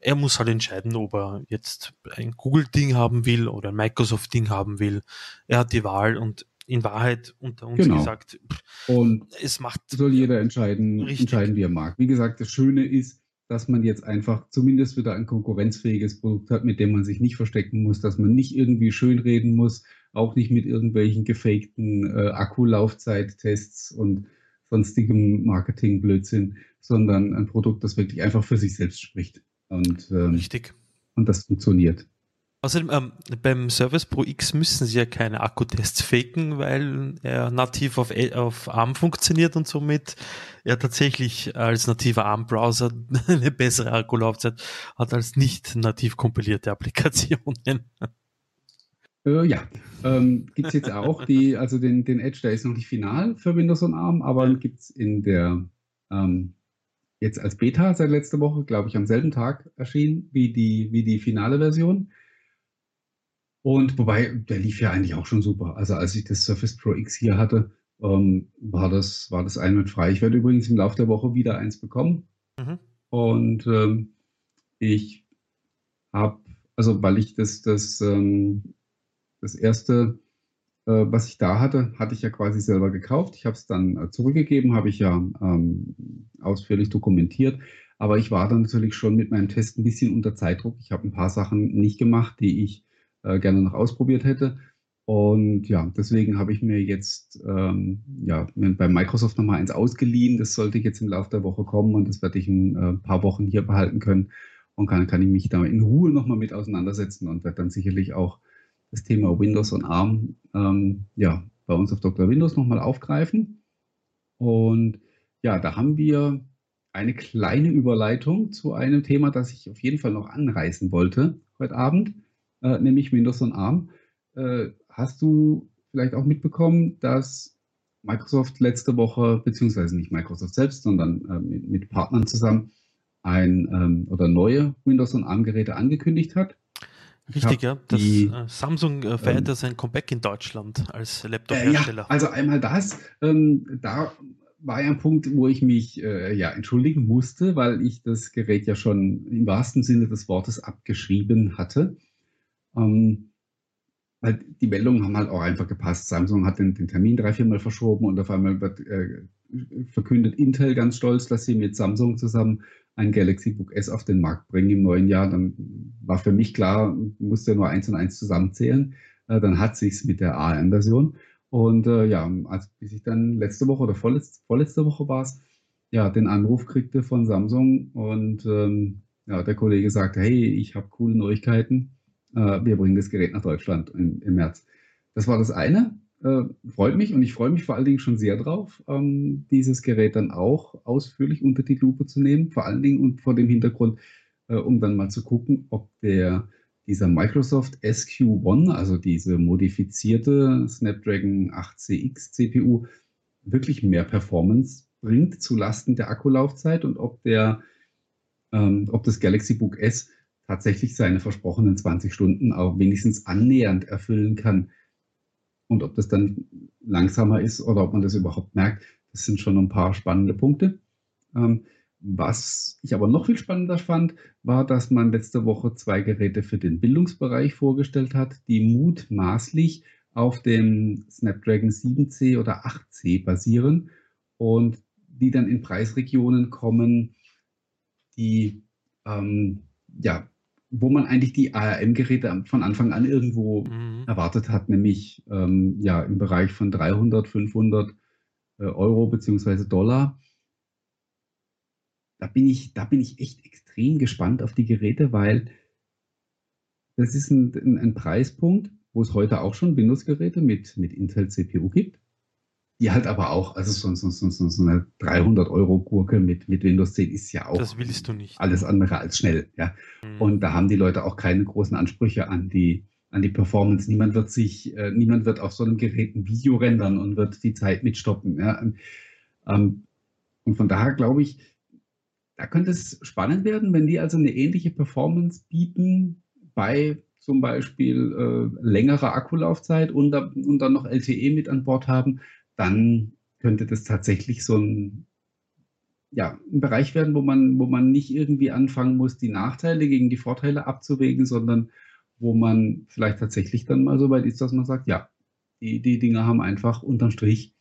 er muss halt entscheiden, ob er jetzt ein Google-Ding haben will oder ein Microsoft-Ding haben will. Er hat die Wahl und in Wahrheit unter uns genau. gesagt, und es macht. Soll jeder entscheiden, entscheiden, wie er mag. Wie gesagt, das Schöne ist, dass man jetzt einfach zumindest wieder ein konkurrenzfähiges Produkt hat, mit dem man sich nicht verstecken muss, dass man nicht irgendwie schönreden muss, auch nicht mit irgendwelchen gefakten äh, Akkulaufzeittests und sonstigem Marketingblödsinn, sondern ein Produkt, das wirklich einfach für sich selbst spricht. Und, ähm, Richtig. Und das funktioniert. Außerdem, ähm, beim Service Pro X müssen sie ja keine Akkutests faken, weil er nativ auf, auf ARM funktioniert und somit er tatsächlich als nativer ARM-Browser (laughs) eine bessere Akkulaufzeit hat als nicht nativ kompilierte Applikationen. Äh, ja, ähm, gibt es jetzt auch die, also den, den Edge, der ist noch nicht final für Windows und ARM, aber ja. gibt es in der, ähm, jetzt als Beta seit letzter Woche, glaube ich, am selben Tag erschienen wie die, wie die finale Version. Und wobei, der lief ja eigentlich auch schon super. Also als ich das Surface Pro X hier hatte, ähm, war das, war das einwandfrei. Ich werde übrigens im Laufe der Woche wieder eins bekommen. Mhm. Und ähm, ich habe, also weil ich das, das, ähm, das erste, äh, was ich da hatte, hatte ich ja quasi selber gekauft. Ich habe es dann äh, zurückgegeben, habe ich ja ähm, ausführlich dokumentiert. Aber ich war dann natürlich schon mit meinem Test ein bisschen unter Zeitdruck. Ich habe ein paar Sachen nicht gemacht, die ich äh, gerne noch ausprobiert hätte. Und ja, deswegen habe ich mir jetzt ähm, ja, bei Microsoft nochmal eins ausgeliehen. Das sollte jetzt im Laufe der Woche kommen und das werde ich in ein äh, paar Wochen hier behalten können. Und kann, kann ich mich da in Ruhe nochmal mit auseinandersetzen und werde dann sicherlich auch das Thema Windows und ARM ähm, ja, bei uns auf Dr. Windows nochmal aufgreifen. Und ja, da haben wir eine kleine Überleitung zu einem Thema, das ich auf jeden Fall noch anreißen wollte heute Abend äh, nämlich Windows und ARM. Äh, hast du vielleicht auch mitbekommen, dass Microsoft letzte Woche, beziehungsweise nicht Microsoft selbst, sondern äh, mit, mit, Partnern zusammen ein ähm, oder neue Windows und ARM-Geräte angekündigt hat? Richtig, ja. Das, die, äh, Samsung äh, feiert ähm, sein Comeback in Deutschland als Laptop-Hersteller. ja, also einmal das. Ähm, da war ja ein Punkt, wo ich mich äh, ja entschuldigen musste, weil ich das Gerät ja schon im wahrsten Sinne des Wortes abgeschrieben hatte. Ähm, die Meldungen haben halt auch einfach gepasst. Samsung hat den, den Termin drei, viermal verschoben und auf einmal wird äh, verkündet Intel ganz stolz, dass sie mit Samsung zusammen ein Galaxy Book S auf den Markt bringen im neuen Jahr. Dann war für mich klar, musste nur eins und eins zusammenzählen. Äh, dann hat sich's mit der ARM-Version. Und äh, ja, als bis ich dann letzte Woche oder vorletzte, vorletzte Woche war es, ja, den Anruf kriegte von Samsung und ähm, ja, der Kollege sagte, hey, ich habe coole Neuigkeiten wir bringen das Gerät nach Deutschland im, im März. Das war das eine. Äh, freut mich und ich freue mich vor allen Dingen schon sehr drauf, ähm, dieses Gerät dann auch ausführlich unter die Lupe zu nehmen. Vor allen Dingen und vor dem Hintergrund, äh, um dann mal zu gucken, ob der dieser Microsoft SQ1, also diese modifizierte Snapdragon 8CX CPU, wirklich mehr Performance bringt zu Lasten der Akkulaufzeit und ob der, ähm, ob das Galaxy Book S tatsächlich seine versprochenen 20 Stunden auch wenigstens annähernd erfüllen kann. Und ob das dann langsamer ist oder ob man das überhaupt merkt, das sind schon ein paar spannende Punkte. Ähm, was ich aber noch viel spannender fand, war, dass man letzte Woche zwei Geräte für den Bildungsbereich vorgestellt hat, die mutmaßlich auf dem Snapdragon 7C oder 8C basieren und die dann in Preisregionen kommen, die ähm, ja, wo man eigentlich die ARM-Geräte von Anfang an irgendwo mhm. erwartet hat, nämlich ähm, ja im Bereich von 300, 500 äh, Euro beziehungsweise Dollar. Da bin, ich, da bin ich echt extrem gespannt auf die Geräte, weil das ist ein, ein, ein Preispunkt, wo es heute auch schon Windows-Geräte mit, mit Intel CPU gibt die halt aber auch, also so, so, so, so eine 300-Euro-Gurke mit, mit Windows 10 ist ja auch alles andere als schnell. Ja? Mhm. Und da haben die Leute auch keine großen Ansprüche an die, an die Performance. Niemand wird sich, äh, niemand wird auf so einem Gerät ein Video rendern und wird die Zeit mitstoppen. Ja? Ähm, und von daher glaube ich, da könnte es spannend werden, wenn die also eine ähnliche Performance bieten bei zum Beispiel äh, längerer Akkulaufzeit und, und dann noch LTE mit an Bord haben, dann könnte das tatsächlich so ein, ja, ein Bereich werden, wo man, wo man nicht irgendwie anfangen muss, die Nachteile gegen die Vorteile abzuwägen, sondern wo man vielleicht tatsächlich dann mal so weit ist, dass man sagt, ja, die, die Dinge haben einfach unterm Strich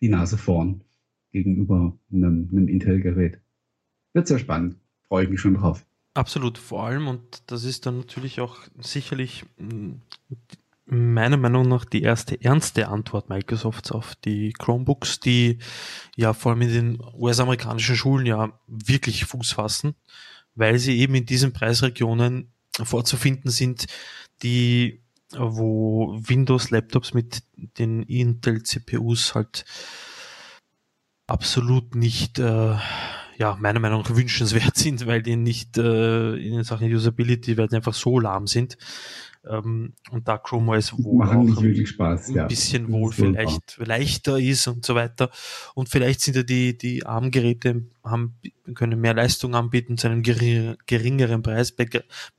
die Nase vorn gegenüber einem, einem Intel-Gerät. Wird sehr spannend. Freue ich mich schon drauf. Absolut, vor allem, und das ist dann natürlich auch sicherlich meiner Meinung nach die erste ernste Antwort Microsofts auf die Chromebooks, die ja vor allem in den US-amerikanischen Schulen ja wirklich Fuß fassen, weil sie eben in diesen Preisregionen vorzufinden sind, die, wo Windows-Laptops mit den Intel-CPUs halt absolut nicht, äh, ja, meiner Meinung nach wünschenswert (laughs) sind, weil die nicht äh, in Sachen Usability, weil die einfach so lahm sind. Ähm, und da Chrome OS wohl auch wirklich Spaß, ein ja. bisschen wohl vielleicht leichter ist und so weiter. Und vielleicht sind ja die, die ARM-Geräte haben, können mehr Leistung anbieten zu einem geringeren Preis,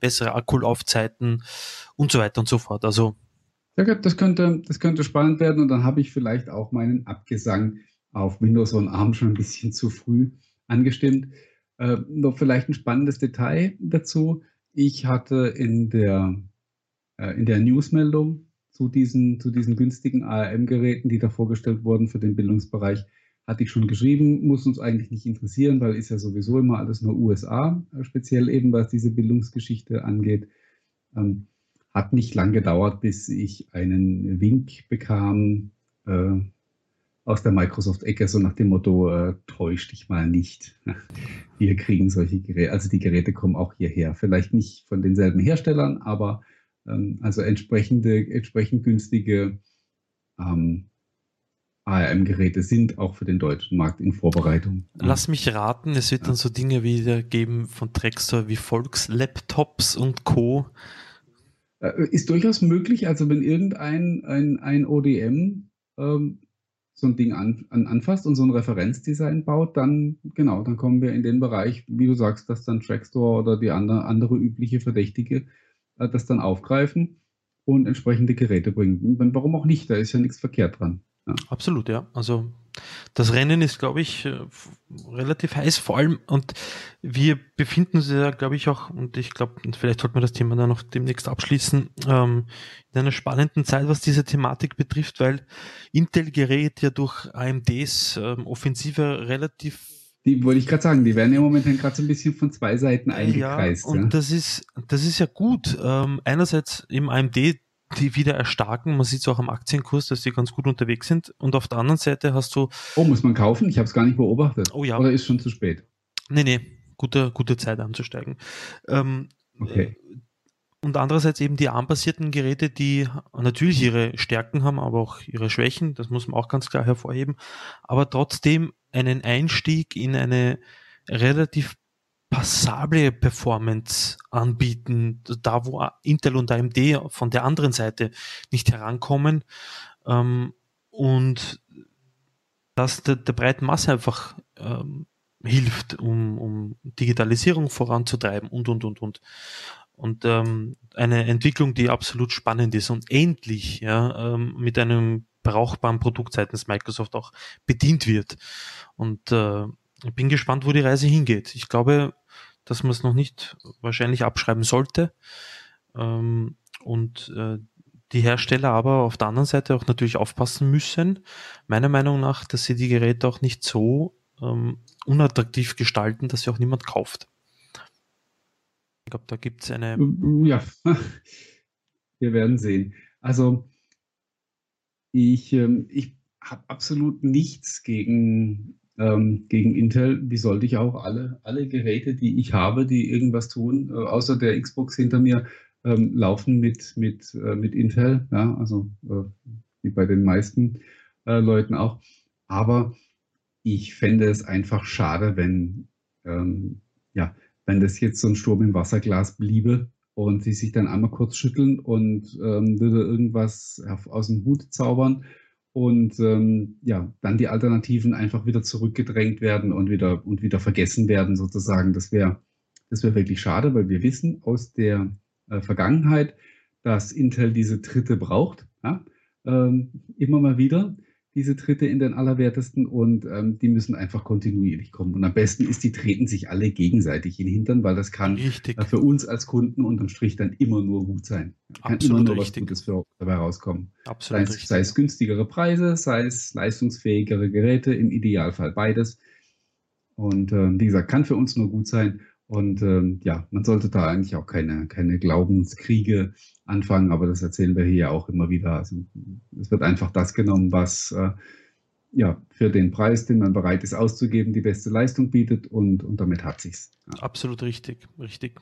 bessere Akkulaufzeiten und so weiter und so fort. Also ja, das könnte, das könnte spannend werden und dann habe ich vielleicht auch meinen Abgesang auf Windows und ARM schon ein bisschen zu früh angestimmt. Äh, noch vielleicht ein spannendes Detail dazu. Ich hatte in der, in der Newsmeldung zu diesen, zu diesen günstigen ARM-Geräten, die da vorgestellt wurden für den Bildungsbereich, hatte ich schon geschrieben, muss uns eigentlich nicht interessieren, weil ist ja sowieso immer alles nur USA, äh, speziell eben was diese Bildungsgeschichte angeht. Ähm, hat nicht lang gedauert, bis ich einen Wink bekam, äh, aus der Microsoft-Ecke, so nach dem Motto, äh, täusch dich mal nicht. (laughs) Wir kriegen solche Geräte, also die Geräte kommen auch hierher. Vielleicht nicht von denselben Herstellern, aber also entsprechende, entsprechend günstige ähm, ARM-Geräte sind auch für den deutschen Markt in Vorbereitung. Lass mich raten, es wird ja. dann so Dinge wieder geben von Trextor wie Volkslaptops und Co. Äh, ist durchaus möglich, also wenn irgendein ein, ein ODM ähm, so ein Ding an, an, anfasst und so ein Referenzdesign baut, dann genau, dann kommen wir in den Bereich, wie du sagst, dass dann Trackstore oder die andere, andere übliche Verdächtige das dann aufgreifen und entsprechende Geräte bringen. Warum auch nicht? Da ist ja nichts verkehrt dran. Ja. Absolut, ja. Also das Rennen ist, glaube ich, äh, relativ heiß, vor allem, und wir befinden uns ja, glaube ich, auch, und ich glaube, vielleicht sollten wir das Thema dann noch demnächst abschließen, ähm, in einer spannenden Zeit, was diese Thematik betrifft, weil Intel gerät ja durch AMDs ähm, Offensive relativ die wollte ich gerade sagen, die werden ja momentan gerade so ein bisschen von zwei Seiten eingekreist. Ja, und ja. das ist, das ist ja gut. Ähm, einerseits im AMD die wieder erstarken. Man sieht es auch am Aktienkurs, dass die ganz gut unterwegs sind. Und auf der anderen Seite hast du. Oh, muss man kaufen? Ich habe es gar nicht beobachtet. Oh ja. Oder ist schon zu spät? Nee, nee. Gute, gute Zeit anzusteigen. Ähm, okay. Und andererseits eben die ARM-basierten Geräte, die natürlich ihre Stärken haben, aber auch ihre Schwächen. Das muss man auch ganz klar hervorheben. Aber trotzdem einen Einstieg in eine relativ passable Performance anbieten, da wo Intel und AMD von der anderen Seite nicht herankommen ähm, und das der, der breiten Masse einfach ähm, hilft, um, um Digitalisierung voranzutreiben und und und und und ähm, eine Entwicklung, die absolut spannend ist und endlich ja, ähm, mit einem brauchbaren Produkt seitens Microsoft auch bedient wird. Und äh, ich bin gespannt, wo die Reise hingeht. Ich glaube, dass man es noch nicht wahrscheinlich abschreiben sollte. Ähm, und äh, die Hersteller aber auf der anderen Seite auch natürlich aufpassen müssen, meiner Meinung nach, dass sie die Geräte auch nicht so ähm, unattraktiv gestalten, dass sie auch niemand kauft. Ich glaube, da gibt es eine. Ja, (laughs) wir werden sehen. Also, ich, ähm, ich habe absolut nichts gegen ähm, gegen Intel, wie sollte ich auch alle, alle Geräte, die ich habe, die irgendwas tun, äh, außer der Xbox hinter mir, ähm, laufen mit, mit, äh, mit Intel, ja, also äh, wie bei den meisten äh, Leuten auch. Aber ich fände es einfach schade, wenn, ähm, ja, wenn das jetzt so ein Sturm im Wasserglas bliebe und sie sich dann einmal kurz schütteln und ähm, würde irgendwas aus dem Hut zaubern und ähm, ja, dann die Alternativen einfach wieder zurückgedrängt werden und wieder und wieder vergessen werden sozusagen. Das wäre das wäre wirklich schade, weil wir wissen aus der äh, Vergangenheit, dass Intel diese Tritte braucht, ja? ähm, immer mal wieder diese Tritte in den Allerwertesten und ähm, die müssen einfach kontinuierlich kommen. Und am besten ist, die treten sich alle gegenseitig in den Hintern, weil das kann äh, für uns als Kunden unterm Strich dann immer nur gut sein. Kann Absolut immer nur richtig. was Gutes für, dabei rauskommen. Absolut sei, es, sei es günstigere Preise, sei es leistungsfähigere Geräte, im Idealfall beides. Und äh, wie gesagt, kann für uns nur gut sein. Und ähm, ja, man sollte da eigentlich auch keine, keine Glaubenskriege anfangen, aber das erzählen wir hier ja auch immer wieder. Also, es wird einfach das genommen, was, äh, ja, für den Preis, den man bereit ist auszugeben, die beste Leistung bietet und, und damit hat sich's. Ja. Absolut richtig, richtig.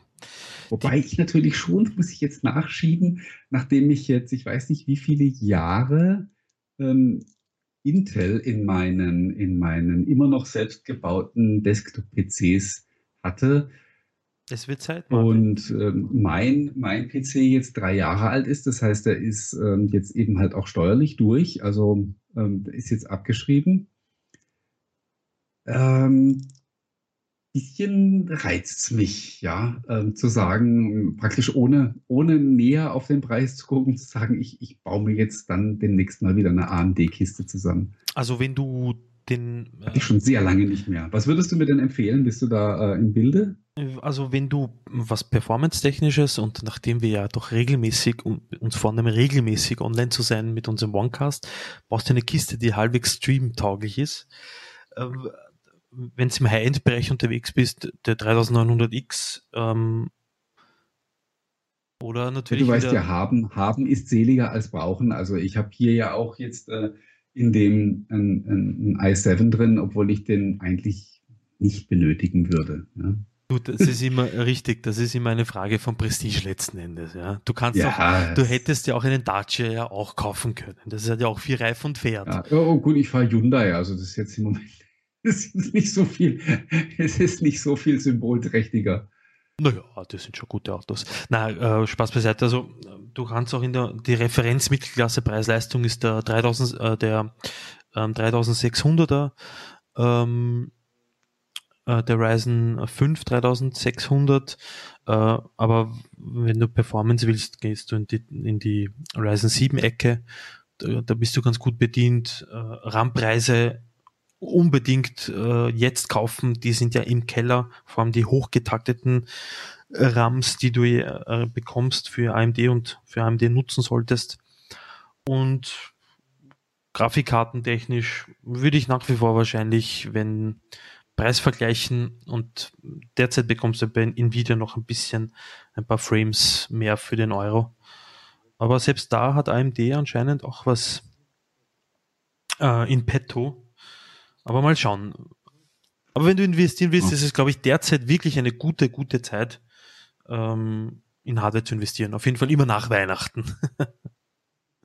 Wobei die, ich natürlich schon, muss ich jetzt nachschieben, nachdem ich jetzt, ich weiß nicht wie viele Jahre ähm, Intel in meinen, in meinen immer noch selbstgebauten Desktop-PCs hatte. Es wird Zeit. Martin. Und ähm, mein, mein PC jetzt drei Jahre alt ist, das heißt, er ist ähm, jetzt eben halt auch steuerlich durch, also ähm, ist jetzt abgeschrieben. Ähm, bisschen reizt es mich, ja, ähm, zu sagen, praktisch ohne, ohne näher auf den Preis zu gucken, zu sagen, ich, ich baue mir jetzt dann demnächst mal wieder eine AMD-Kiste zusammen. Also wenn du den... Äh, Hatte ich schon sehr lange nicht mehr. Was würdest du mir denn empfehlen? Bist du da äh, im Bilde? Also wenn du was Performance-Technisches und nachdem wir ja doch regelmäßig uns vornehmen, regelmäßig online zu sein mit unserem OneCast, brauchst du eine Kiste, die halbwegs streamtauglich ist. Ähm, wenn du im High-End-Bereich unterwegs bist, der 3900X ähm, oder natürlich. Ja, du weißt ja, haben, haben ist seliger als brauchen. Also ich habe hier ja auch jetzt äh, in dem ein, ein, ein, i7 drin, obwohl ich den eigentlich nicht benötigen würde. Ja. Du, das ist immer (laughs) richtig, das ist immer eine Frage von Prestige letzten Endes, ja. Du kannst ja, auch, du hättest ja auch einen Dacia ja auch kaufen können. Das hat ja auch viel Reif und Pferd. Ja, oh gut, ich fahre Hyundai, also das ist jetzt im Moment (laughs) es ist nicht so viel, (laughs) es ist nicht so viel symbolträchtiger. Naja, das sind schon gute Autos. Na, äh, Spaß beiseite. Also, du kannst auch in der, die Referenzmittelklasse Preis-Leistung ist der 3000, äh, der ähm, 3600er, ähm, äh, der Ryzen 5 3600, äh, aber wenn du Performance willst, gehst du in die, in die Ryzen 7 Ecke, da, da bist du ganz gut bedient. Äh, RAM-Preise unbedingt äh, jetzt kaufen. Die sind ja im Keller, vor allem die hochgetakteten RAMs, die du äh, bekommst für AMD und für AMD nutzen solltest. Und Grafikkartentechnisch würde ich nach wie vor wahrscheinlich, wenn Preis vergleichen und derzeit bekommst du bei Nvidia noch ein bisschen ein paar Frames mehr für den Euro. Aber selbst da hat AMD anscheinend auch was äh, in petto, aber mal schauen. Aber wenn du investieren willst, ist es, glaube ich, derzeit wirklich eine gute, gute Zeit, ähm, in Hardware zu investieren. Auf jeden Fall immer nach Weihnachten.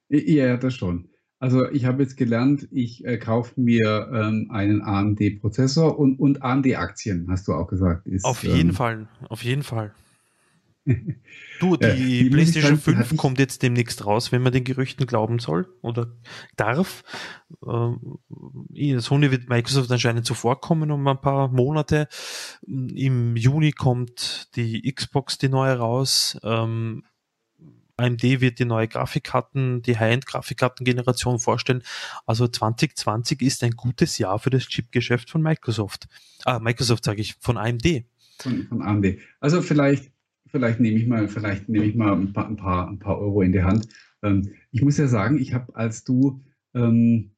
ja, das schon. Also ich habe jetzt gelernt, ich äh, kaufe mir ähm, einen AMD-Prozessor und, und AMD-Aktien, hast du auch gesagt. Ist, auf jeden ähm, Fall, auf jeden Fall. (laughs) Du, die, ja, die PlayStation 5 kommt jetzt demnächst raus, wenn man den Gerüchten glauben soll oder darf. Äh, Sony wird Microsoft anscheinend zuvorkommen um ein paar Monate. Im Juni kommt die Xbox, die neue raus. Ähm, AMD wird die neue Grafikkarten, die High-End-Grafikkartengeneration vorstellen. Also 2020 ist ein gutes Jahr für das Chipgeschäft von Microsoft. Ah, Microsoft sage ich, von AMD. Von, von AMD. Also vielleicht vielleicht nehme ich mal, vielleicht nehme ich mal ein paar, ein paar, ein paar Euro in die Hand. Ähm, ich muss ja sagen, ich habe, als du, ähm,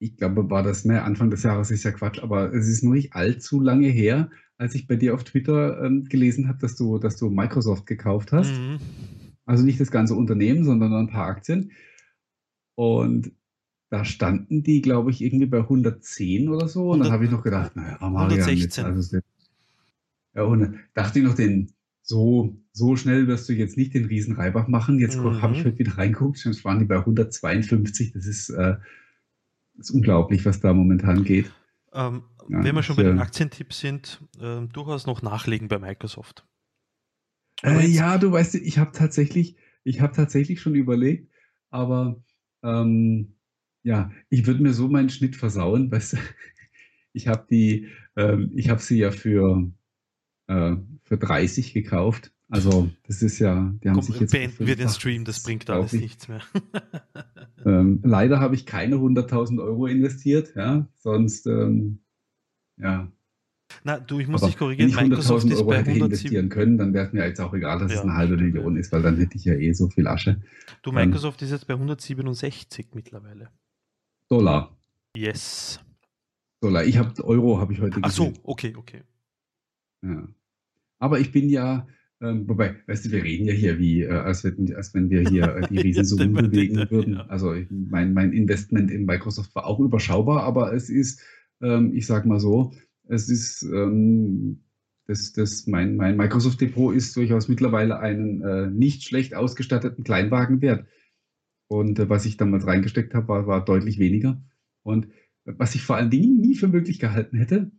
ich glaube, war das, ne, Anfang des Jahres ist ja Quatsch, aber es ist noch nicht allzu lange her, als ich bei dir auf Twitter ähm, gelesen habe, dass du, dass du Microsoft gekauft hast. Mhm. Also nicht das ganze Unternehmen, sondern ein paar Aktien. Und da standen die, glaube ich, irgendwie bei 110 oder so. Und 100, dann habe ich noch gedacht, naja, Marian, 116. Jetzt, also und dachte ich noch, den, so, so schnell wirst du jetzt nicht den Riesen Reibach machen. Jetzt mhm. habe ich heute wieder reingeguckt, schon waren die bei 152. Das ist, äh, ist unglaublich, was da momentan geht. Ähm, ja, wenn wir schon bei den Aktientipps sind, äh, durchaus noch nachlegen bei Microsoft. Äh, ja, du weißt, ich habe tatsächlich, ich habe tatsächlich schon überlegt, aber ähm, ja, ich würde mir so meinen Schnitt versauen, (laughs) weißt du? Ich habe die, ähm, ich habe sie ja für äh, für 30 gekauft. Also das ist ja, die haben Komm, sich jetzt beenden wir den Stream, das bringt alles nichts mehr. (laughs) ähm, leider habe ich keine 100.000 Euro investiert, ja, sonst ähm, ja. Na, du, ich muss dich korrigieren. Wenn ich 100.000 Euro hätte investieren können, dann wäre es mir jetzt auch egal, dass ja, es eine halbe Million ist, weil dann hätte ich ja eh so viel Asche. Du, Microsoft ähm, ist jetzt bei 167 mittlerweile. Dollar. Yes. Dollar. Ich habe Euro, habe ich heute gesehen. Ach so, okay, okay. Ja. Aber ich bin ja, Ähm, wobei, weißt du, wir reden ja hier wie, äh, als, wenn, als wenn wir hier äh, die (laughs) Riesensummen bewegen würden. Ja. Also ich, mein, mein Investment in Microsoft war auch überschaubar, aber es ist, ähm, ich sag mal so, es ist, ähm, das, das, mein, mein Microsoft Depot ist durchaus mittlerweile einen äh, nicht schlecht ausgestatteten Kleinwagen wert. Und äh, was ich damals reingesteckt habe, war, war deutlich weniger. Und was ich vor allen Dingen nie für möglich gehalten hätte, äh,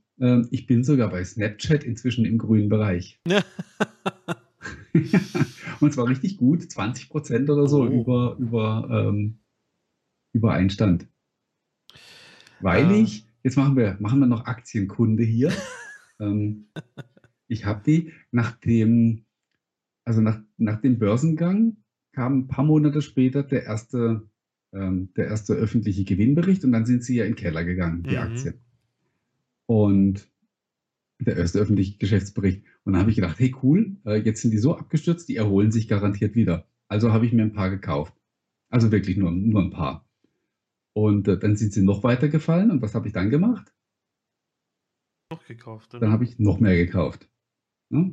ich bin sogar bei Snapchat inzwischen im grünen Bereich. (laughs) (laughs) Und zwar richtig gut, 20 Prozent oder so oh. über, über, ähm, über Einstand. Weil äh. ich, jetzt machen wir, machen wir noch Aktienkunde hier. (laughs) ähm, ich habe die nach dem, also nach, nach dem Börsengang kam ein paar Monate später der erste, ähm, der erste öffentliche Gewinnbericht und dann sind sie ja in den Keller gegangen, die mhm. Aktien. Und der erste öffentliche Geschäftsbericht. Und dann habe ich gedacht, hey cool, äh, jetzt sind die so abgestürzt, die erholen sich garantiert wieder. Also habe ich mir ein paar gekauft. Also wirklich nur, nur ein paar. Und äh, dann sind sie noch weiter gefallen. Und was habe ich dann gemacht? Noch gekauft. Oder? Dann habe ich noch mehr gekauft. Ja?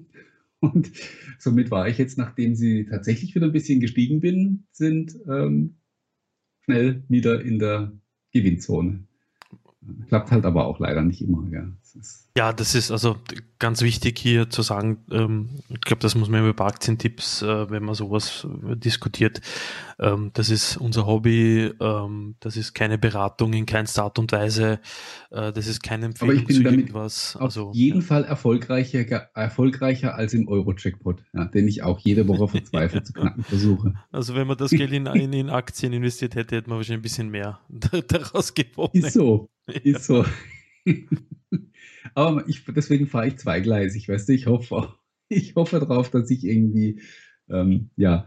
Und (laughs) somit war ich jetzt, nachdem sie tatsächlich wieder ein bisschen gestiegen bin, sind ähm, schnell wieder in der Gewinnzone. Klappt halt aber auch leider nicht immer. Gell? Ja, das ist also ganz wichtig hier zu sagen. Ähm, ich glaube, das muss man über Aktientipps, äh, wenn man sowas diskutiert. Ähm, das ist unser Hobby. Ähm, das ist keine Beratung in keinster Art und Weise. Äh, das ist keine Empfehlung aber ich bin zu damit irgendwas. Also, auf jeden ja. Fall erfolgreicher, erfolgreicher als im Euro-Jackpot, ja, den ich auch jede Woche verzweifelt zu knacken (laughs) versuche. Also wenn man das Geld in, in, in Aktien investiert hätte, hätte man wahrscheinlich ein bisschen mehr (laughs) daraus gewonnen. Ist so. (laughs) Ist so. (laughs) Aber ich, deswegen fahre ich zweigleisig, weißt du, ich hoffe, ich hoffe darauf, dass ich irgendwie, ähm, ja,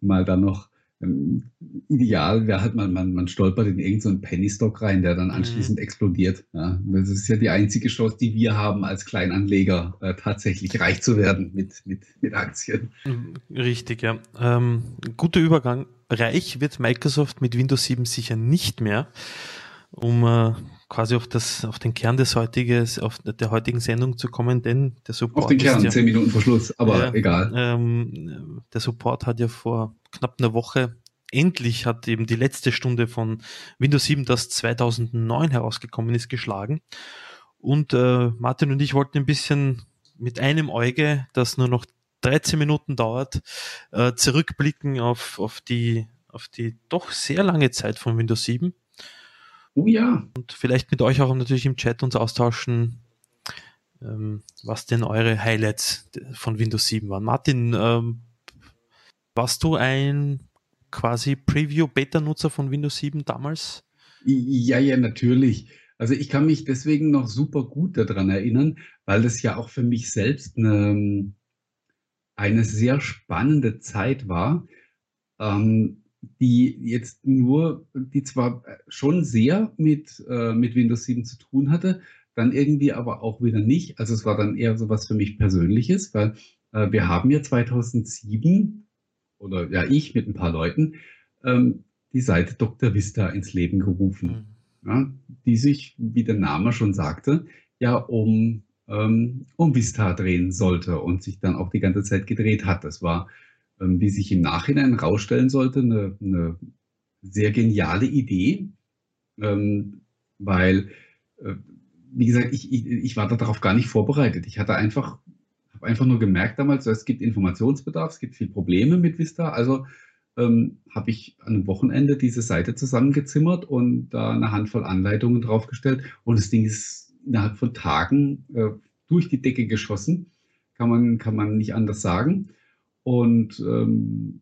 mal dann noch, ähm, ideal wäre halt, man, man, man stolpert in irgendeinen so Penny-Stock rein, der dann mhm. anschließend mhm. explodiert. Ja. Das ist ja die einzige Chance, die wir haben als Kleinanleger, äh, tatsächlich reich zu werden mit, mit, mit Aktien. Mhm, richtig, ja. Ähm, guter Übergang. Reich wird Microsoft mit Windows 7 sicher nicht mehr um äh, quasi auf das, auf den Kern des heutiges, auf der heutigen Sendung zu kommen, denn der Support. Auf den Kern, ja, zehn Minuten vor Schluss, aber äh, egal. Ähm, der Support hat ja vor knapp einer Woche endlich hat eben die letzte Stunde von Windows 7, das 2009 herausgekommen ist, geschlagen. Und äh, Martin und ich wollten ein bisschen mit einem Auge, das nur noch 13 Minuten dauert, äh, zurückblicken auf, auf, die, auf die doch sehr lange Zeit von Windows 7 Oh ja. Und vielleicht mit euch auch natürlich im Chat uns austauschen, ähm, was denn eure Highlights von Windows 7 waren. Martin, ähm, warst du ein quasi Preview-Beta-Nutzer von Windows 7 damals? Ja, ja, natürlich. Also ich kann mich deswegen noch super gut daran erinnern, weil das ja auch für mich selbst eine, eine sehr spannende Zeit war. Ähm, die jetzt nur, die zwar schon sehr mit, äh, mit Windows 7 zu tun hatte, dann irgendwie aber auch wieder nicht. Also es war dann eher so was für mich Persönliches, weil äh, wir haben ja 2007 oder ja ich mit ein paar Leuten ähm, die Seite Dr. Vista ins Leben gerufen, mhm. ja, die sich, wie der Name schon sagte, ja um, ähm, um Vista drehen sollte und sich dann auch die ganze Zeit gedreht hat. Das war wie sich im Nachhinein herausstellen sollte, eine, eine sehr geniale Idee, ähm, weil, äh, wie gesagt, ich, ich, ich war darauf gar nicht vorbereitet. Ich hatte einfach, habe einfach nur gemerkt damals, es gibt Informationsbedarf, es gibt viele Probleme mit Vista, also ähm, habe ich an einem Wochenende diese Seite zusammengezimmert und da eine Handvoll Anleitungen draufgestellt. Und das Ding ist innerhalb von Tagen äh, durch die Decke geschossen, kann man, kann man nicht anders sagen und ähm,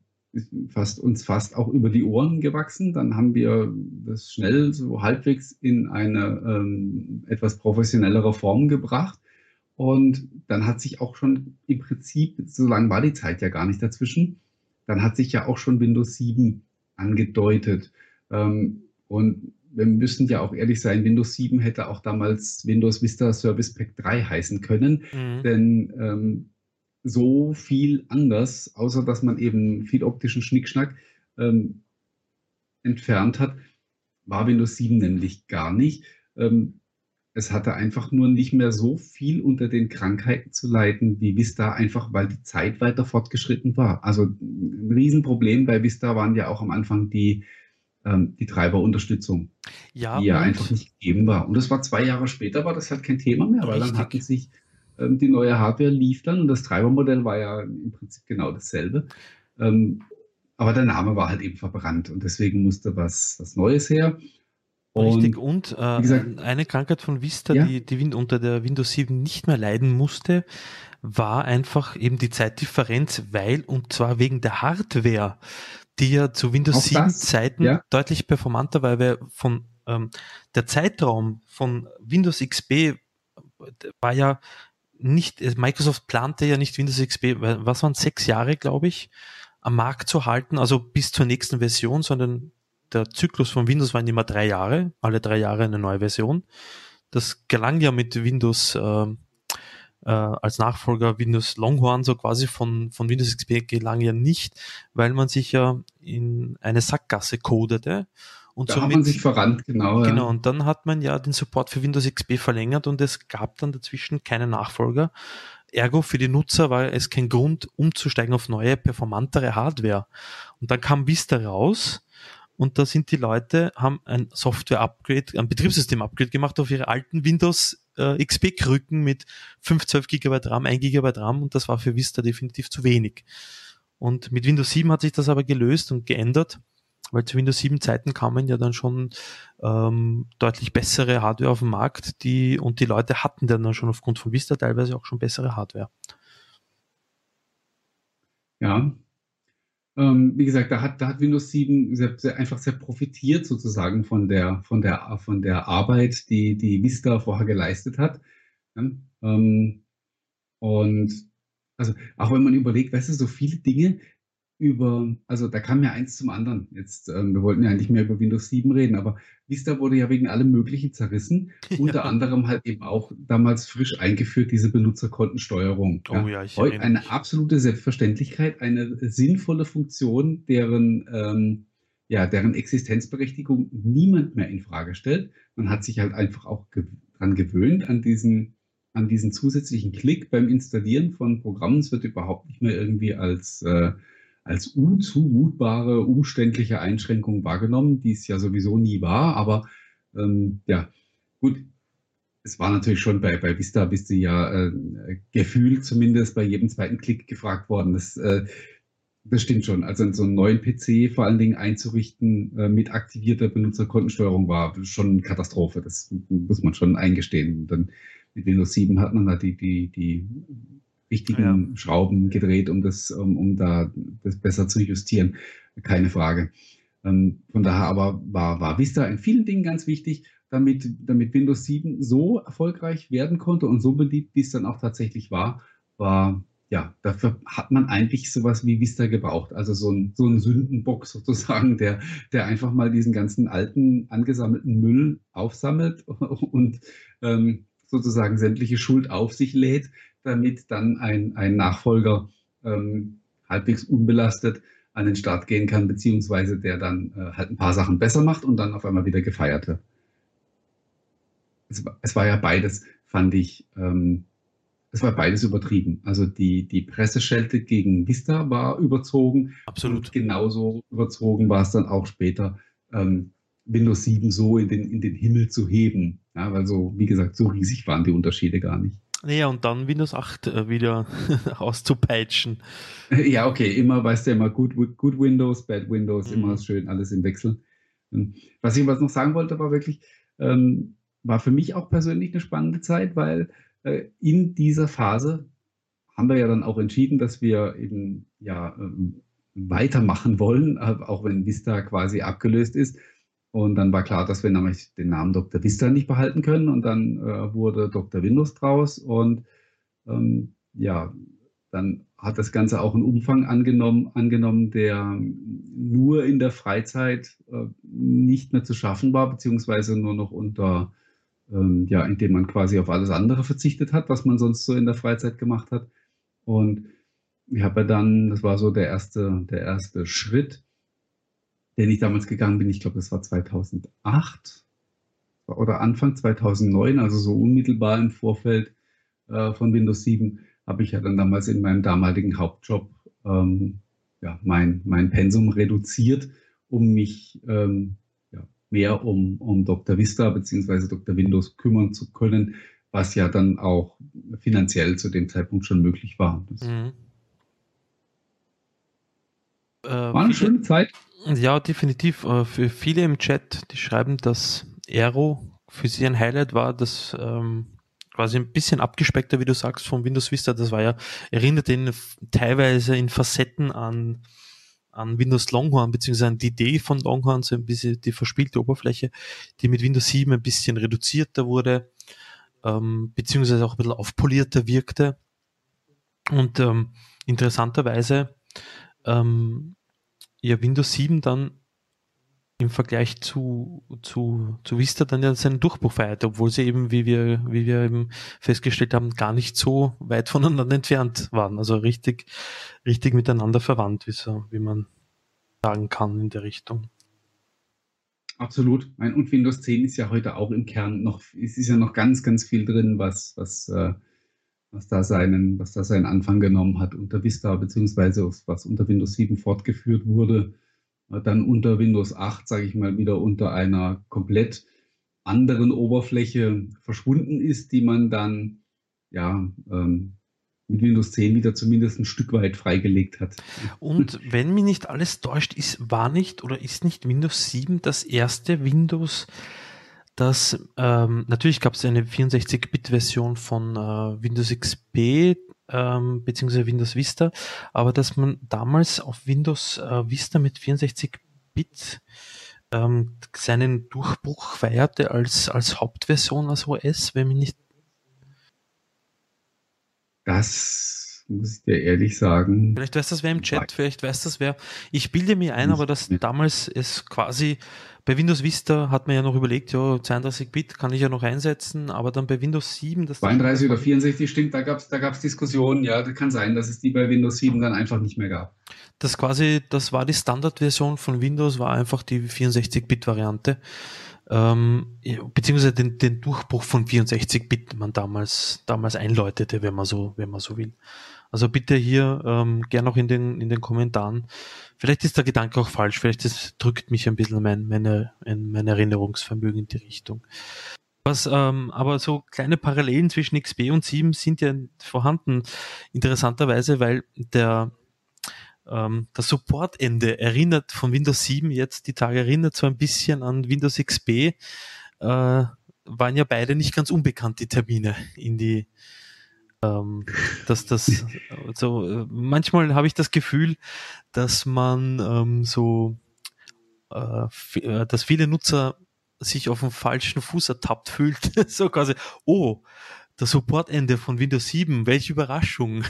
fast, uns fast auch über die Ohren gewachsen. Dann haben wir das schnell so halbwegs in eine ähm, etwas professionellere Form gebracht. Und dann hat sich auch schon im Prinzip, so lange war die Zeit ja gar nicht dazwischen, dann hat sich ja auch schon Windows 7 angedeutet. Ähm, und wir müssen ja auch ehrlich sein, Windows 7 hätte auch damals Windows Vista Service Pack 3 heißen können, mhm. denn ähm, so viel anders, außer dass man eben viel optischen Schnickschnack ähm, entfernt hat, war Windows 7 nämlich gar nicht. Ähm, es hatte einfach nur nicht mehr so viel unter den Krankheiten zu leiden wie Vista, einfach weil die Zeit weiter fortgeschritten war. Also ein Riesenproblem bei Vista waren ja auch am Anfang die, ähm, die Treiberunterstützung, Ja, die ja einfach nicht gegeben war. Und das war zwei Jahre später, war das halt kein Thema mehr, weil dann hatten richtig. sich die neue Hardware lief dann und das Treibermodell war ja im Prinzip genau dasselbe. Ähm, aber der Name war halt eben verbrannt und deswegen musste was, was Neues her. Richtig, Und äh, gesagt, eine Krankheit von Vista, ja, die, die unter der Windows 7 nicht mehr leiden musste, war einfach eben die Zeitdifferenz, weil, und zwar wegen der Hardware, die ja zu Windows auch 7 das, Zeiten ja, deutlich performanter war, weil von ähm, der Zeitraum von Windows XP war ja nicht, äh, Microsoft plante ja nicht Windows XP, was waren sechs Jahre, glaube ich, am Markt zu halten, also bis zur nächsten Version, sondern der Zyklus von Windows waren immer drei Jahre, alle drei Jahre eine neue Version. Das gelang ja mit Windows ähm, äh, als Nachfolger Windows Longhorn so quasi von, von Windows XP gelang ja nicht, weil man sich ja in eine Sackgasse codete und da hat man sich somit verrannt, genau, Genau, ja. und dann hat man ja den Support für Windows XP verlängert und es gab dann dazwischen keine Nachfolger. Ergo für die Nutzer war es kein Grund, umzusteigen auf neue, performantere Hardware. Und dann kam Vista raus und da sind die Leute, haben ein Software-Upgrade, ein Betriebssystem-Upgrade gemacht auf ihre alten Windows äh, XP-Krücken mit 5, 12 GB RAM, 1 GB RAM und das war für Vista definitiv zu wenig. Und mit Windows 7 hat sich das aber gelöst und geändert, weil zu Windows 7 Zeiten kamen ja dann schon ähm, deutlich bessere Hardware auf den Markt, die und die Leute hatten dann schon aufgrund von Vista teilweise auch schon bessere Hardware. Ja, ähm, wie gesagt, da hat, da hat Windows 7 sehr, sehr, einfach sehr profitiert sozusagen von der, von der, von der Arbeit, die, die Vista vorher geleistet hat. Ja, ähm, und also auch wenn man überlegt, weißt du, so viele Dinge über, also da kam ja eins zum anderen. Jetzt, ähm, wir wollten ja eigentlich mehr über Windows 7 reden, aber Vista wurde ja wegen allem Möglichen zerrissen. (laughs) Unter Ja. anderem halt eben auch damals frisch eingeführt, diese Benutzerkontensteuerung. Oh Ja. ich Heute eine absolute Selbstverständlichkeit, eine sinnvolle Funktion, deren, ähm, ja, deren Existenzberechtigung niemand mehr in Frage stellt. Man hat sich halt einfach auch ge dran gewöhnt, an diesen, an diesen zusätzlichen Klick beim Installieren von Programmen. Es wird überhaupt nicht mehr irgendwie als, äh, als unzumutbare, umständliche Einschränkung wahrgenommen, die es ja sowieso nie war. Aber ähm, ja, gut, es war natürlich schon bei, bei Vista bist du ja äh, gefühlt zumindest bei jedem zweiten Klick gefragt worden. Das, äh, das stimmt schon. Also so einen neuen PC vor allen Dingen einzurichten äh, mit aktivierter Benutzerkontensteuerung war schon eine Katastrophe. Das muss man schon eingestehen. Und dann mit Windows 7 hat man da die, die, die Ja, richtigen Schrauben gedreht, um das, um, um da das besser zu justieren. Keine Frage. Ähm, von daher aber war, war Vista in vielen Dingen ganz wichtig, damit, damit Windows 7 so erfolgreich werden konnte und so beliebt, wie es dann auch tatsächlich war, war, ja, dafür hat man eigentlich sowas wie Vista gebraucht. Also so ein, so ein Sündenbock (laughs) sozusagen, der, der einfach mal diesen ganzen alten, angesammelten Müll aufsammelt (laughs) und ähm, sozusagen sämtliche Schuld auf sich lädt, damit dann ein, ein Nachfolger ähm, halbwegs unbelastet an den Start gehen kann, beziehungsweise der dann äh, halt ein paar Sachen besser macht und dann auf einmal wieder gefeiert wird. Es, war- es war ja beides, fand ich, ähm, es war beides übertrieben. Also die, die Presseschelte gegen Vista war überzogen absolut. genauso überzogen war es dann auch später, ähm, Windows 7 so in den, in den Himmel zu heben. Ja, weil so, wie gesagt, so riesig waren die Unterschiede gar nicht. Naja, und dann Windows 8 äh, wieder (laughs) auszupeitschen. Ja, okay, immer, weißt du, immer good, good Windows, bad Windows, immer Mhm. schön alles im Wechsel. Ähm, Was ich was noch sagen wollte, war wirklich, ähm, war für mich auch persönlich eine spannende Zeit, weil äh, in dieser Phase haben wir ja dann auch entschieden, dass wir eben ja ähm, weitermachen wollen, äh, auch wenn Vista quasi abgelöst ist. Und dann war klar, dass wir nämlich den Namen Dr. Vista nicht behalten können. Und dann äh, wurde Dr. Windows draus. Und ähm, ja, dann hat das Ganze auch einen Umfang angenommen, angenommen der nur in der Freizeit äh, nicht mehr zu schaffen war, beziehungsweise nur noch unter, ähm, ja, indem man quasi auf alles andere verzichtet hat, was man sonst so in der Freizeit gemacht hat. Und ich habe ja dann, das war so der erste, der erste Schritt, den ich damals gegangen bin. Ich glaube, das war 2008. Das oder Anfang 2009, also so unmittelbar im Vorfeld äh, von Windows 7, habe ich ja dann damals in meinem damaligen Hauptjob ähm, ja, mein, mein Pensum reduziert, um mich ähm, ja, mehr um, um Dr. Vista bzw. Dr. Windows kümmern zu können, was ja dann auch finanziell zu dem Zeitpunkt schon möglich war. Mhm. Äh, war eine schöne Zeit. Ja, definitiv. Äh, für viele im Chat, die schreiben, dass Aero für sie ein Highlight war, das ähm, quasi ein bisschen abgespeckter, wie du sagst, von Windows Vista. Das war ja, erinnert ihn teilweise in Facetten an, an Windows Longhorn, beziehungsweise an die Idee von Longhorn, so ein bisschen die verspielte Oberfläche, die mit Windows 7 ein bisschen reduzierter wurde, ähm, beziehungsweise auch ein bisschen aufpolierter wirkte. Und ähm, interessanterweise ähm, ja Windows 7 dann im Vergleich zu, zu, zu Vista dann ja seinen Durchbruch feiert, obwohl sie eben, wie wir, wie wir eben festgestellt haben, gar nicht so weit voneinander (laughs) entfernt waren. Also richtig, richtig miteinander verwandt, wie, so, wie man sagen kann in der Richtung. Absolut. Und Windows 10 ist ja heute auch im Kern noch, es ist ja noch ganz, ganz viel drin, was, was, äh, was da seinen, was da seinen Anfang genommen hat unter Vista, beziehungsweise was unter Windows 7 fortgeführt wurde dann unter Windows 8, sage ich mal, wieder unter einer komplett anderen Oberfläche verschwunden ist, die man dann ja ähm, mit Windows 10 wieder zumindest ein Stück weit freigelegt hat. Und wenn mich nicht alles täuscht, ist, war nicht oder ist nicht Windows 7 das erste Windows, das ähm, natürlich gab es eine 64-Bit-Version von äh, Windows XP, ähm, beziehungsweise Windows Vista, aber dass man damals auf Windows äh, Vista mit 64 Bit ähm, seinen Durchbruch feierte als, als Hauptversion als OS, wenn mich nicht. Das muss ich dir ehrlich sagen. Vielleicht weiß das wer im Chat, vielleicht weiß das wer. Ich bilde mir ein, aber dass damals es quasi bei Windows Vista hat man ja noch überlegt, ja, 32-Bit kann ich ja noch einsetzen, aber dann bei Windows 7... Das 32 oder 64 stimmt, da gab es da gab's Diskussionen, ja, das kann sein, dass es die bei Windows 7 dann einfach nicht mehr gab. Das quasi, das war die Standardversion von Windows, war einfach die 64-Bit-Variante. Ähm, beziehungsweise den, den Durchbruch von 64-Bit man damals, damals einläutete, wenn man so, wenn man so will. Also bitte hier ähm, gern auch in den, in den Kommentaren. Vielleicht ist der Gedanke auch falsch, vielleicht das drückt mich ein bisschen mein, meine, mein Erinnerungsvermögen in die Richtung. Was, ähm, aber so kleine Parallelen zwischen XP und 7 sind ja vorhanden, interessanterweise, weil der, ähm, das Supportende erinnert von Windows 7 jetzt die Tage erinnert so ein bisschen an Windows XP, äh, waren ja beide nicht ganz unbekannt, die Termine in die, ähm, dass das so äh, manchmal habe ich das Gefühl, dass man ähm, so äh, äh dass viele Nutzer sich auf dem falschen Fuß ertappt fühlt. (laughs) so quasi, oh, das Supportende von Windows 7, welche Überraschung.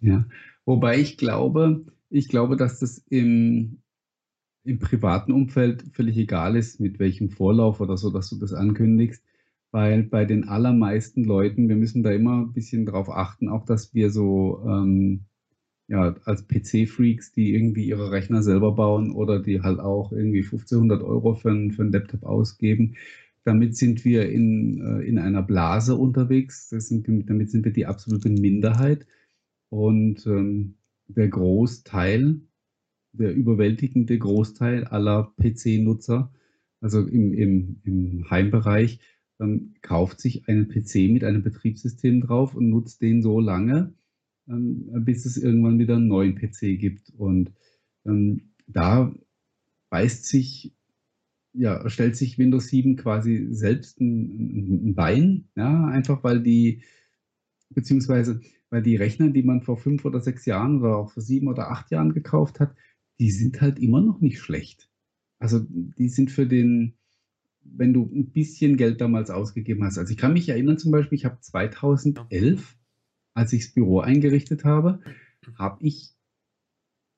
ja, wobei ich glaube, ich glaube, dass das im, im privaten Umfeld völlig egal ist, mit welchem Vorlauf oder so, dass du das ankündigst weil bei den allermeisten Leuten, wir müssen da immer ein bisschen drauf achten, auch dass wir so ähm, ja, als PC-Freaks, die irgendwie ihre Rechner selber bauen oder die halt auch irgendwie 1500 Euro für, einen, für einen Laptop ausgeben, damit sind wir in, äh, in einer Blase unterwegs, sind, damit sind wir die absolute Minderheit. Und ähm, der Großteil, der überwältigende Großteil aller PC-Nutzer, also im, im, im Heimbereich, ähm, kauft sich einen PC mit einem Betriebssystem drauf und nutzt den so lange, ähm, bis es irgendwann wieder einen neuen PC gibt. Und ähm, da beißt sich, ja, stellt sich Windows 7 quasi selbst ein, ein Bein, ja, einfach weil die, beziehungsweise weil die Rechner, die man vor fünf oder sechs Jahren oder auch vor sieben oder acht Jahren gekauft hat, die sind halt immer noch nicht schlecht. Also die sind für den, wenn du ein bisschen Geld damals ausgegeben hast. Also ich kann mich erinnern zum Beispiel, ich habe 2011, als ich das Büro eingerichtet habe, habe ich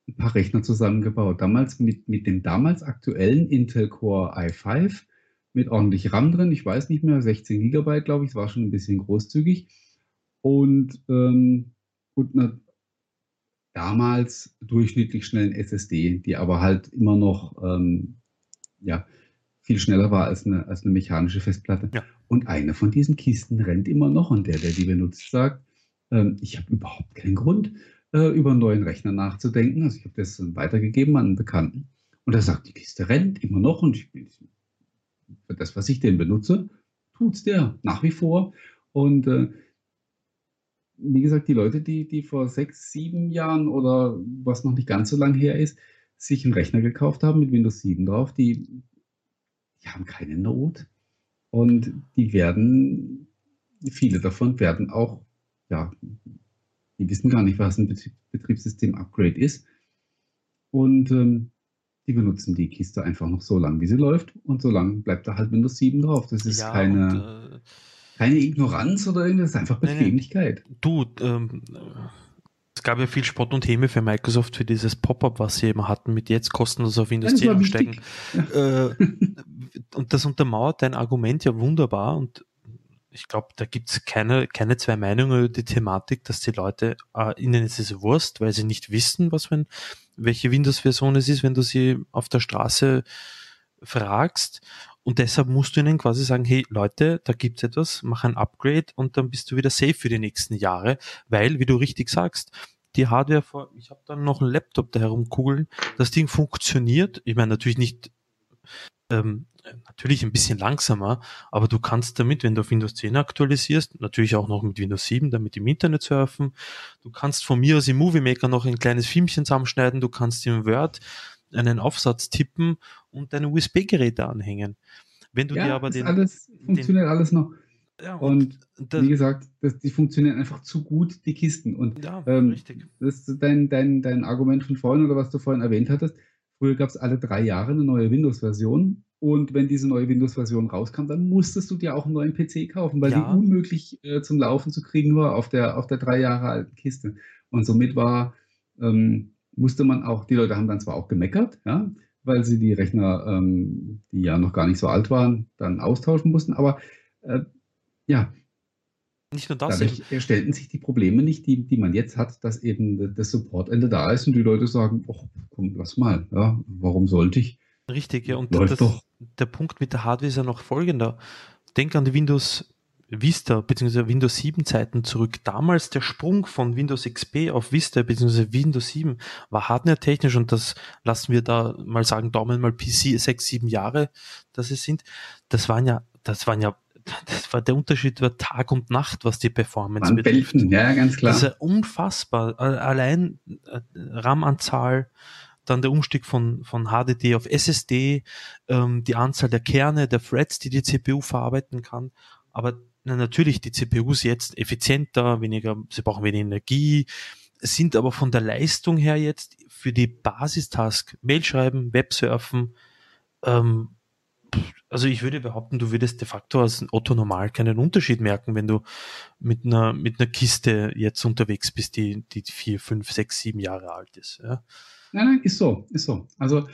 ein paar Rechner zusammengebaut. Damals mit, mit dem damals aktuellen Intel Core i5 mit ordentlich RAM drin. Ich weiß nicht mehr, 16 Gigabyte, glaube ich. War schon ein bisschen großzügig. Und, ähm, und eine, damals durchschnittlich schnellen SSD, die aber halt immer noch ähm, ja, viel schneller war als eine, als eine mechanische Festplatte. Ja. Und eine von diesen Kisten rennt immer noch und der, der die benutzt, sagt, ähm, ich habe überhaupt keinen Grund, äh, über einen neuen Rechner nachzudenken. Also ich habe das weitergegeben an einen Bekannten. Und er sagt, die Kiste rennt immer noch und ich, für das, was ich denn benutze, tut es der nach wie vor. Und äh, wie gesagt, die Leute, die, die vor sechs, sieben Jahren oder was noch nicht ganz so lang her ist, sich einen Rechner gekauft haben mit Windows 7 drauf, die, die haben keine Not. Und die werden, viele davon werden auch, ja, die wissen gar nicht, was ein Betriebssystem-Upgrade ist. Und ähm, die benutzen die Kiste einfach noch so lange, wie sie läuft. Und so lange bleibt da halt Windows 7 drauf. Das ist ja, keine, und, äh, keine Ignoranz oder irgendwas, einfach Bequemlichkeit. Nee, du, ähm, es gab ja viel Spott und Häme für Microsoft für dieses Pop-up, was sie eben hatten, mit jetzt kostenlos auf Windows 10 umsteigen. Ja. Äh, und das untermauert dein Argument ja wunderbar und ich glaube, da gibt's keine, keine zwei Meinungen über die Thematik, dass die Leute, äh, ihnen ist es Wurst, weil sie nicht wissen, was wenn, welche Windows-Version es ist, wenn du sie auf der Straße fragst. Und deshalb musst du ihnen quasi sagen, hey Leute, da gibt's etwas, mach ein Upgrade und dann bist du wieder safe für die nächsten Jahre, weil, wie du richtig sagst, die Hardware vor, ich habe dann noch einen Laptop da herumkugeln, das Ding funktioniert, ich meine natürlich nicht ähm, natürlich ein bisschen langsamer, aber du kannst damit, wenn du auf Windows 10 aktualisierst, natürlich auch noch mit Windows 7, damit im Internet surfen. Du kannst von mir aus im Movie Maker noch ein kleines Filmchen zusammenschneiden, du kannst im Word einen Aufsatz tippen und deine USB-Geräte anhängen. Wenn du ja, dir aber den. Alles, funktioniert den, alles noch. Ja, und, und das, wie gesagt, das, die funktionieren einfach zu gut, die Kisten. Und ja, ähm, richtig. Das ist dein, dein, dein Argument von vorhin oder was du vorhin erwähnt hattest. Früher gab es alle drei Jahre eine neue Windows-Version und wenn diese neue Windows-Version rauskam, dann musstest du dir auch einen neuen PC kaufen, weil ja. die unmöglich äh, zum Laufen zu kriegen war auf der, auf der drei Jahre alten Kiste. Und somit war, ähm, musste man auch, die Leute haben dann zwar auch gemeckert, ja, weil sie die Rechner, ähm, die ja noch gar nicht so alt waren, dann austauschen mussten, aber äh, ja, nicht nur das. Dadurch eben. stellten sich die Probleme nicht, die, die man jetzt hat, dass eben das Supportende da ist und die Leute sagen, oh, komm, lass mal, ja, warum sollte ich? Richtig, ja, und das, doch. der Punkt mit der Hardware ist ja noch folgender. Denk an die Windows Vista bzw. Windows 7 Zeiten zurück. Damals der Sprung von Windows XP auf Vista bzw. Windows 7 war hardware-technisch und das lassen wir da mal sagen, Daumen mal PC sechs, sieben Jahre, dass es sind. Das waren ja, das waren ja das war der Unterschied war Tag und Nacht, was die Performance Waren betrifft. Ja, ganz klar. Das ist ja unfassbar. Allein äh, RAM-Anzahl, dann der Umstieg von, von HDD auf SSD, ähm, die Anzahl der Kerne, der Threads, die die CPU verarbeiten kann. Aber na, natürlich, die CPUs jetzt effizienter, weniger, sie brauchen weniger Energie, sind aber von der Leistung her jetzt für die Basistask, Mail schreiben, Websurfen, ähm, also ich würde behaupten, du würdest de facto als Otto normal keinen Unterschied merken, wenn du mit einer, mit einer Kiste jetzt unterwegs bist, die, die vier, fünf, sechs, sieben Jahre alt ist. Ja, nein, nein, ist so, ist so. Also,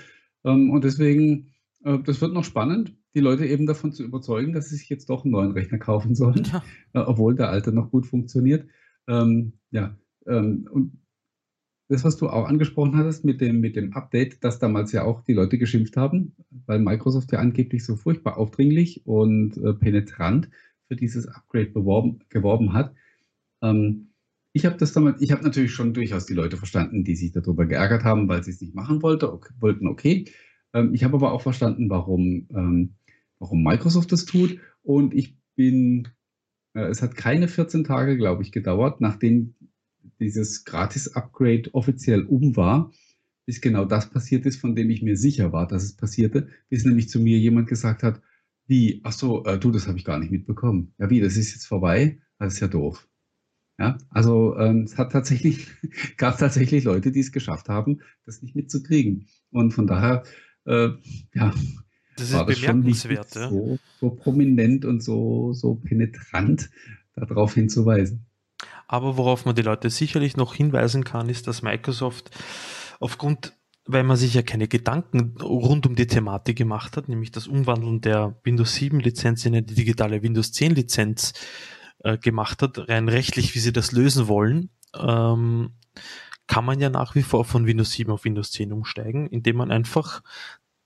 ähm, und deswegen, äh, das wird noch spannend, die Leute eben davon zu überzeugen, dass sie sich jetzt doch einen neuen Rechner kaufen sollen, ja. äh, obwohl der alte noch gut funktioniert. Ähm, ja, ähm, und das, was du auch angesprochen hattest mit dem, mit dem Update, dass damals ja auch die Leute geschimpft haben, weil Microsoft ja angeblich so furchtbar aufdringlich und äh, penetrant für dieses Upgrade beworben, geworben hat. Ähm, ich habe das damals, ich habe natürlich schon durchaus die Leute verstanden, die sich darüber geärgert haben, weil sie es nicht machen wollte, okay, wollten, okay. Ähm, ich habe aber auch verstanden, warum, ähm, warum Microsoft das tut. Und ich bin, äh, es hat keine 14 Tage, glaube ich, gedauert, nachdem dieses Gratis-Upgrade offiziell um war, bis genau das passiert ist, von dem ich mir sicher war, dass es passierte, bis nämlich zu mir jemand gesagt hat, wie, ach so, äh, du, das habe ich gar nicht mitbekommen. Ja, wie, das ist jetzt vorbei? Das ist ja doof. Ja, also ähm, es hat tatsächlich, (laughs) gab tatsächlich Leute, die es geschafft haben, das nicht mitzukriegen. Und von daher, äh, ja, das schon wichtig, ja. so, so prominent und so, so penetrant darauf hinzuweisen. Aber worauf man die Leute sicherlich noch hinweisen kann, ist, dass Microsoft aufgrund, weil man sich ja keine Gedanken rund um die Thematik gemacht hat, nämlich das Umwandeln der Windows 7 Lizenz in eine digitale Windows 10 Lizenz äh, gemacht hat, rein rechtlich, wie sie das lösen wollen, ähm, kann man ja nach wie vor von Windows 7 auf Windows 10 umsteigen, indem man einfach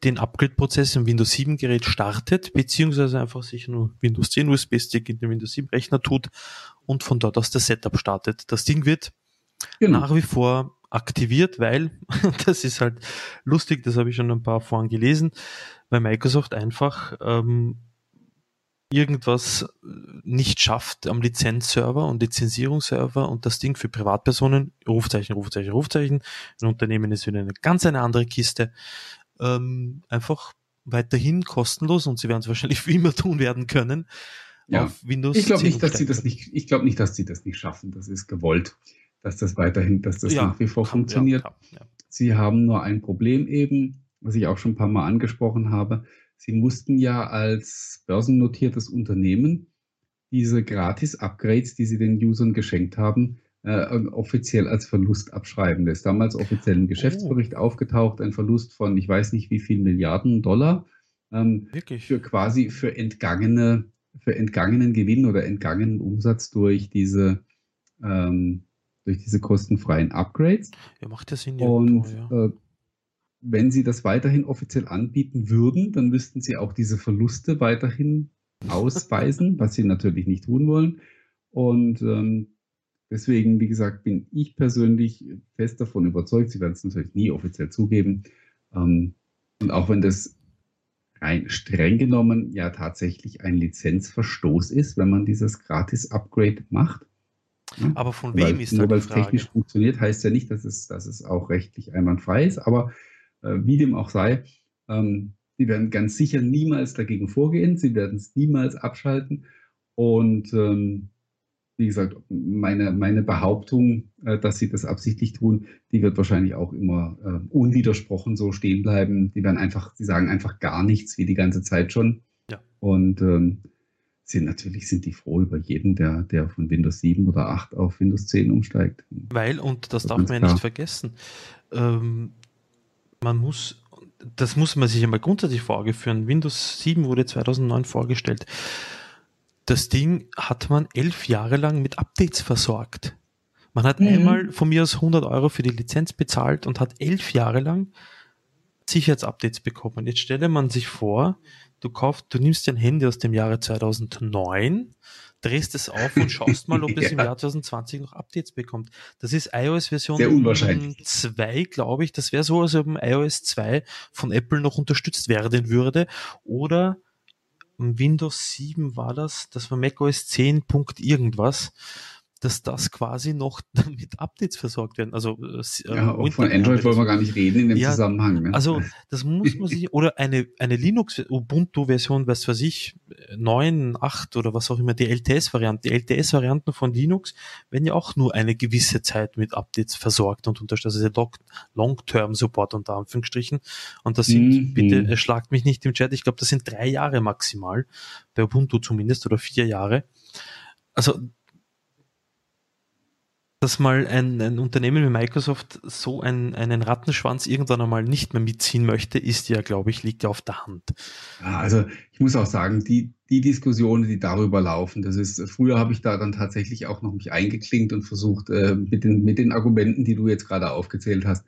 den Upgrade-Prozess im Windows 7 Gerät startet, beziehungsweise einfach sich nur Windows 10 USB-Stick in den Windows 7 Rechner tut und von dort aus das Setup startet. Das Ding wird genau. nach wie vor aktiviert, weil, (laughs) das ist halt lustig, das habe ich schon ein paar Foren gelesen, weil Microsoft einfach ähm, irgendwas nicht schafft am Lizenzserver und Lizenzierungsserver und das Ding für Privatpersonen, Rufzeichen, Rufzeichen, Rufzeichen, ein Unternehmen ist wieder eine ganz eine andere Kiste, ähm, einfach weiterhin kostenlos und sie werden es wahrscheinlich (laughs) wie immer tun werden können. Ja. Auf Windows ich glaube nicht, dass sie das nicht, ich glaube nicht, dass sie das nicht schaffen. Das ist gewollt, dass das weiterhin, dass das ja, nach wie vor kann, funktioniert. Ja, ja. Sie haben nur ein Problem eben, was ich auch schon ein paar Mal angesprochen habe. Sie mussten ja als börsennotiertes Unternehmen diese Gratis-Upgrades, die sie den Usern geschenkt haben, äh, offiziell als Verlust abschreiben. Das ist damals offiziell im Geschäftsbericht oh. aufgetaucht, ein Verlust von, ich weiß nicht wie viel Milliarden Dollar, ähm, Wirklich? für quasi für entgangene, für entgangenen Gewinn oder entgangenen Umsatz durch diese, ähm, durch diese kostenfreien Upgrades. Ja, macht ja Sinn. Und ja. Äh, wenn sie das weiterhin offiziell anbieten würden, dann müssten sie auch diese Verluste weiterhin ausweisen, was sie natürlich nicht tun wollen. Und ähm, Deswegen, wie gesagt, bin ich persönlich fest davon überzeugt, sie werden es natürlich nie offiziell zugeben. Ähm, und auch wenn das rein streng genommen ja tatsächlich ein Lizenzverstoß ist, wenn man dieses Gratis-Upgrade macht. Ja? Aber von wem weil, ist das? Nur weil es technisch funktioniert, heißt ja nicht, dass es, dass es auch rechtlich einwandfrei ist. Aber äh, wie dem auch sei, ähm, sie werden ganz sicher niemals dagegen vorgehen. Sie werden es niemals abschalten. Und ähm, wie gesagt, meine, meine Behauptung, äh, dass sie das absichtlich tun, die wird wahrscheinlich auch immer äh, unwidersprochen so stehen bleiben. Die werden einfach, die sagen einfach gar nichts, wie die ganze Zeit schon. Ja. Und ähm, sind natürlich sind die froh über jeden, der, der von Windows 7 oder 8 auf Windows 10 umsteigt. Weil, und das, das darf man ja nicht vergessen, ähm, man muss, das muss man sich einmal grundsätzlich vor Augen führen. Windows 7 wurde 2009 vorgestellt das Ding hat man elf Jahre lang mit Updates versorgt. Man hat mhm. einmal von mir aus 100 Euro für die Lizenz bezahlt und hat elf Jahre lang Sicherheitsupdates bekommen. Jetzt stelle man sich vor, du kaufst, du nimmst dein Handy aus dem Jahre 2009, drehst es auf und schaust mal, ob ja. (laughs) es im Jahr 2020 noch Updates bekommt. Das ist iOS Version 2, glaube ich. Das wäre so, als ob ein iOS 2 von Apple noch unterstützt werden würde. Oder Windows 7 war das, das war macOS 10. irgendwas, dass das quasi noch (laughs) mit Updates versorgt werden. Also äh, ja, auch von Android wollen wir gar nicht reden in dem ja, Zusammenhang. Ne? Also das muss man sich, oder eine, eine Linux Ubuntu-Version, was weiß ich, 9, 8 oder was auch immer, die LTS-Varianten. Die LTS-Varianten von Linux werden ja auch nur eine gewisse Zeit mit Updates versorgt und unterstützt. Also Long-Term-Support unter Anführungsstrichen. Und das sind, mhm. bitte erschlagt mich nicht im Chat, ich glaube, das sind drei Jahre maximal, bei Ubuntu zumindest, oder vier Jahre. Also dass mal ein, ein Unternehmen wie Microsoft so ein, einen Rattenschwanz irgendwann einmal nicht mehr mitziehen möchte, ist ja, glaube ich, liegt ja auf der Hand. Ja, also ich muss auch sagen, die, die Diskussionen, die darüber laufen, das ist, früher habe ich da dann tatsächlich auch noch mich eingeklinkt und versucht, äh, mit, den, mit den Argumenten, die du jetzt gerade aufgezählt hast,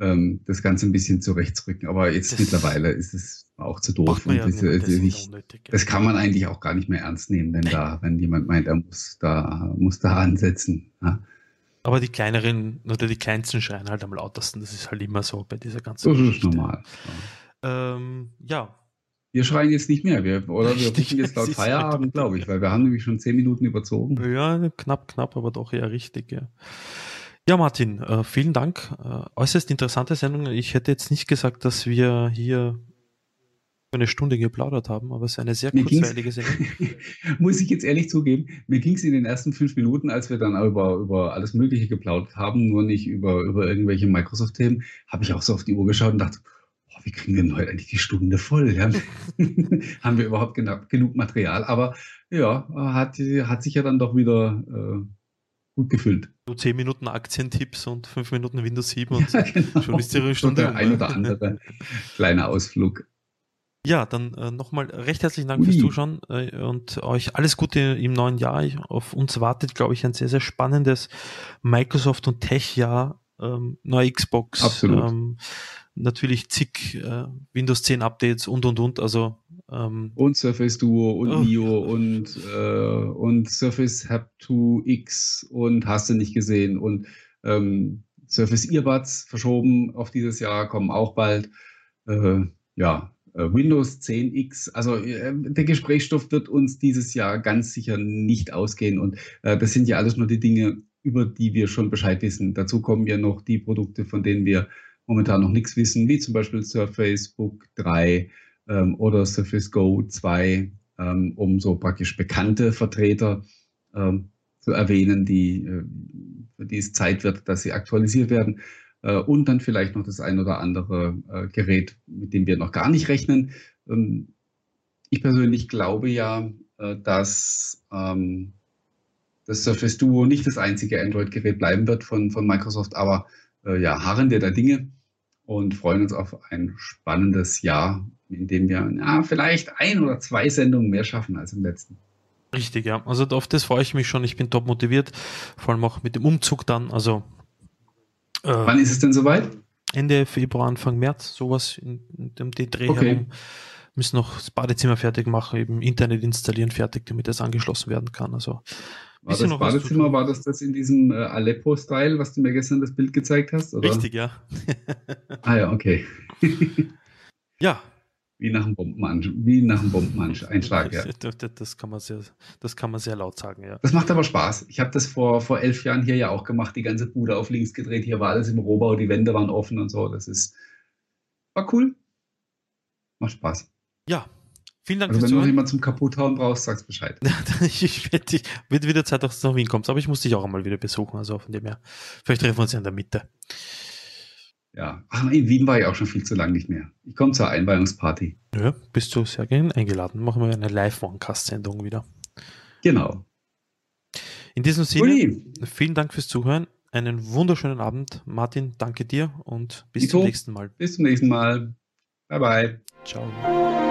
ähm, das Ganze ein bisschen zurechtzurücken. Aber jetzt das mittlerweile ist es auch zu doof. Ja diese, das, ich, das, kann man eigentlich auch gar nicht mehr ernst nehmen, wenn da, wenn jemand meint, er muss da, muss da ansetzen. Ja? Aber die kleineren oder die kleinsten schreien halt am lautesten. Das ist halt immer so bei dieser ganzen Das Geschichte. ist normal. Ähm, ja. Wir schreien jetzt nicht mehr, wir, oder? Wir rufen jetzt (laughs) laut Feierabend, halt glaube ich, weil wir haben nämlich schon zehn Minuten überzogen. Ja, knapp, knapp, aber doch eher richtig, ja. Ja, Martin, äh, vielen Dank. Äh, äußerst interessante Sendung. Ich hätte jetzt nicht gesagt, dass wir hier eine Stunde geplaudert haben, aber es ist eine sehr mir kurzweilige Sendung. (laughs) muss ich jetzt ehrlich zugeben, mir ging es in den ersten fünf Minuten, als wir dann über, über alles Mögliche geplaudert haben, nur nicht über, über irgendwelche Microsoft-Themen, habe ich auch so auf die Uhr geschaut und dachte, oh, wie kriegen wir denn heute eigentlich die Stunde voll? Ja? (laughs) haben wir überhaupt genug, genug Material? Aber ja, hat, hat sich ja dann doch wieder äh, gut gefüllt. So zehn Minuten Aktientipps und fünf Minuten Windows 7 (laughs) und ja, genau. schon ist die Stunde. Und der ein oder andere kleiner Ausflug. Ja, dann äh, nochmal recht herzlichen Dank Ui. fürs Zuschauen äh, und euch alles Gute im neuen Jahr. Auf uns wartet, glaube ich, ein sehr, sehr spannendes Microsoft und Tech-Jahr. Ähm, neue Xbox, ähm, natürlich zig äh, Windows 10 Updates und und und. Also ähm, und Surface Duo und oh. Mio und, äh, und Surface 2 X und hast du nicht gesehen und ähm, Surface Earbuds verschoben auf dieses Jahr, kommen auch bald. Äh, ja, Windows 10X, also äh, der Gesprächsstoff wird uns dieses Jahr ganz sicher nicht ausgehen und äh, das sind ja alles nur die Dinge, über die wir schon Bescheid wissen. Dazu kommen ja noch die Produkte, von denen wir momentan noch nichts wissen, wie zum Beispiel Surface Book 3 ähm, oder Surface Go 2, ähm, um so praktisch bekannte Vertreter ähm, zu erwähnen, die, äh, für die es Zeit wird, dass sie aktualisiert werden. Äh, und dann vielleicht noch das ein oder andere äh, Gerät, mit dem wir noch gar nicht rechnen. Ähm, ich persönlich glaube ja, äh, dass ähm, das Surface Duo nicht das einzige Android-Gerät bleiben wird von, von Microsoft, aber ja, harren wir der Dinge und freuen uns auf ein spannendes Jahr, in dem wir ja, vielleicht ein oder zwei Sendungen mehr schaffen als im letzten. Richtig, ja. Also auf das freue ich mich schon. Ich bin top motiviert, vor allem auch mit dem Umzug dann. Also äh, wann ist es denn soweit? Ende Februar, Anfang März, sowas in, in dem Dreh okay. herum. Müssen noch das Badezimmer fertig machen, eben Internet installieren fertig, damit das angeschlossen werden kann. Also war das Badezimmer, war das das in diesem äh, Aleppo-Style, was du mir gestern das Bild gezeigt hast? Oder? Richtig, ja. ah ja, okay. (laughs) (laughs) ja. Wie nach einem Bombeneinschlag, wie nach einem Bombeneinschlag, ja. Das kann, man sehr, das kann man sehr laut sagen, ja. Das macht aber Spaß. Ich habe das vor, vor elf Jahren hier ja auch gemacht, die ganze Bude auf links gedreht. Hier war alles im Rohbau, die Wände waren offen und so. Das ist, war cool. Macht Spaß. Ja, Vielen Dank also wenn du jemanden zum Kaputthauen brauchst, sagst Bescheid. (laughs) ich werde wird wieder Zeit, dass du nach Wien kommst, aber ich muss dich auch einmal wieder besuchen, also von dem her. Vielleicht treffen wir uns ja in der Mitte. Ja, ach, in Wien war ich auch schon viel zu lange nicht mehr. Ich komme zur Einweihungsparty. Ja, bist du sehr gerne eingeladen. Machen wir eine Live-Onecast-Sendung wieder. Genau. In diesem Sinne, Ui. vielen Dank fürs Zuhören. Einen wunderschönen Abend. Martin, danke dir und bis Ito. zum nächsten Mal. Bis zum nächsten Mal. Bye bye. Ciao.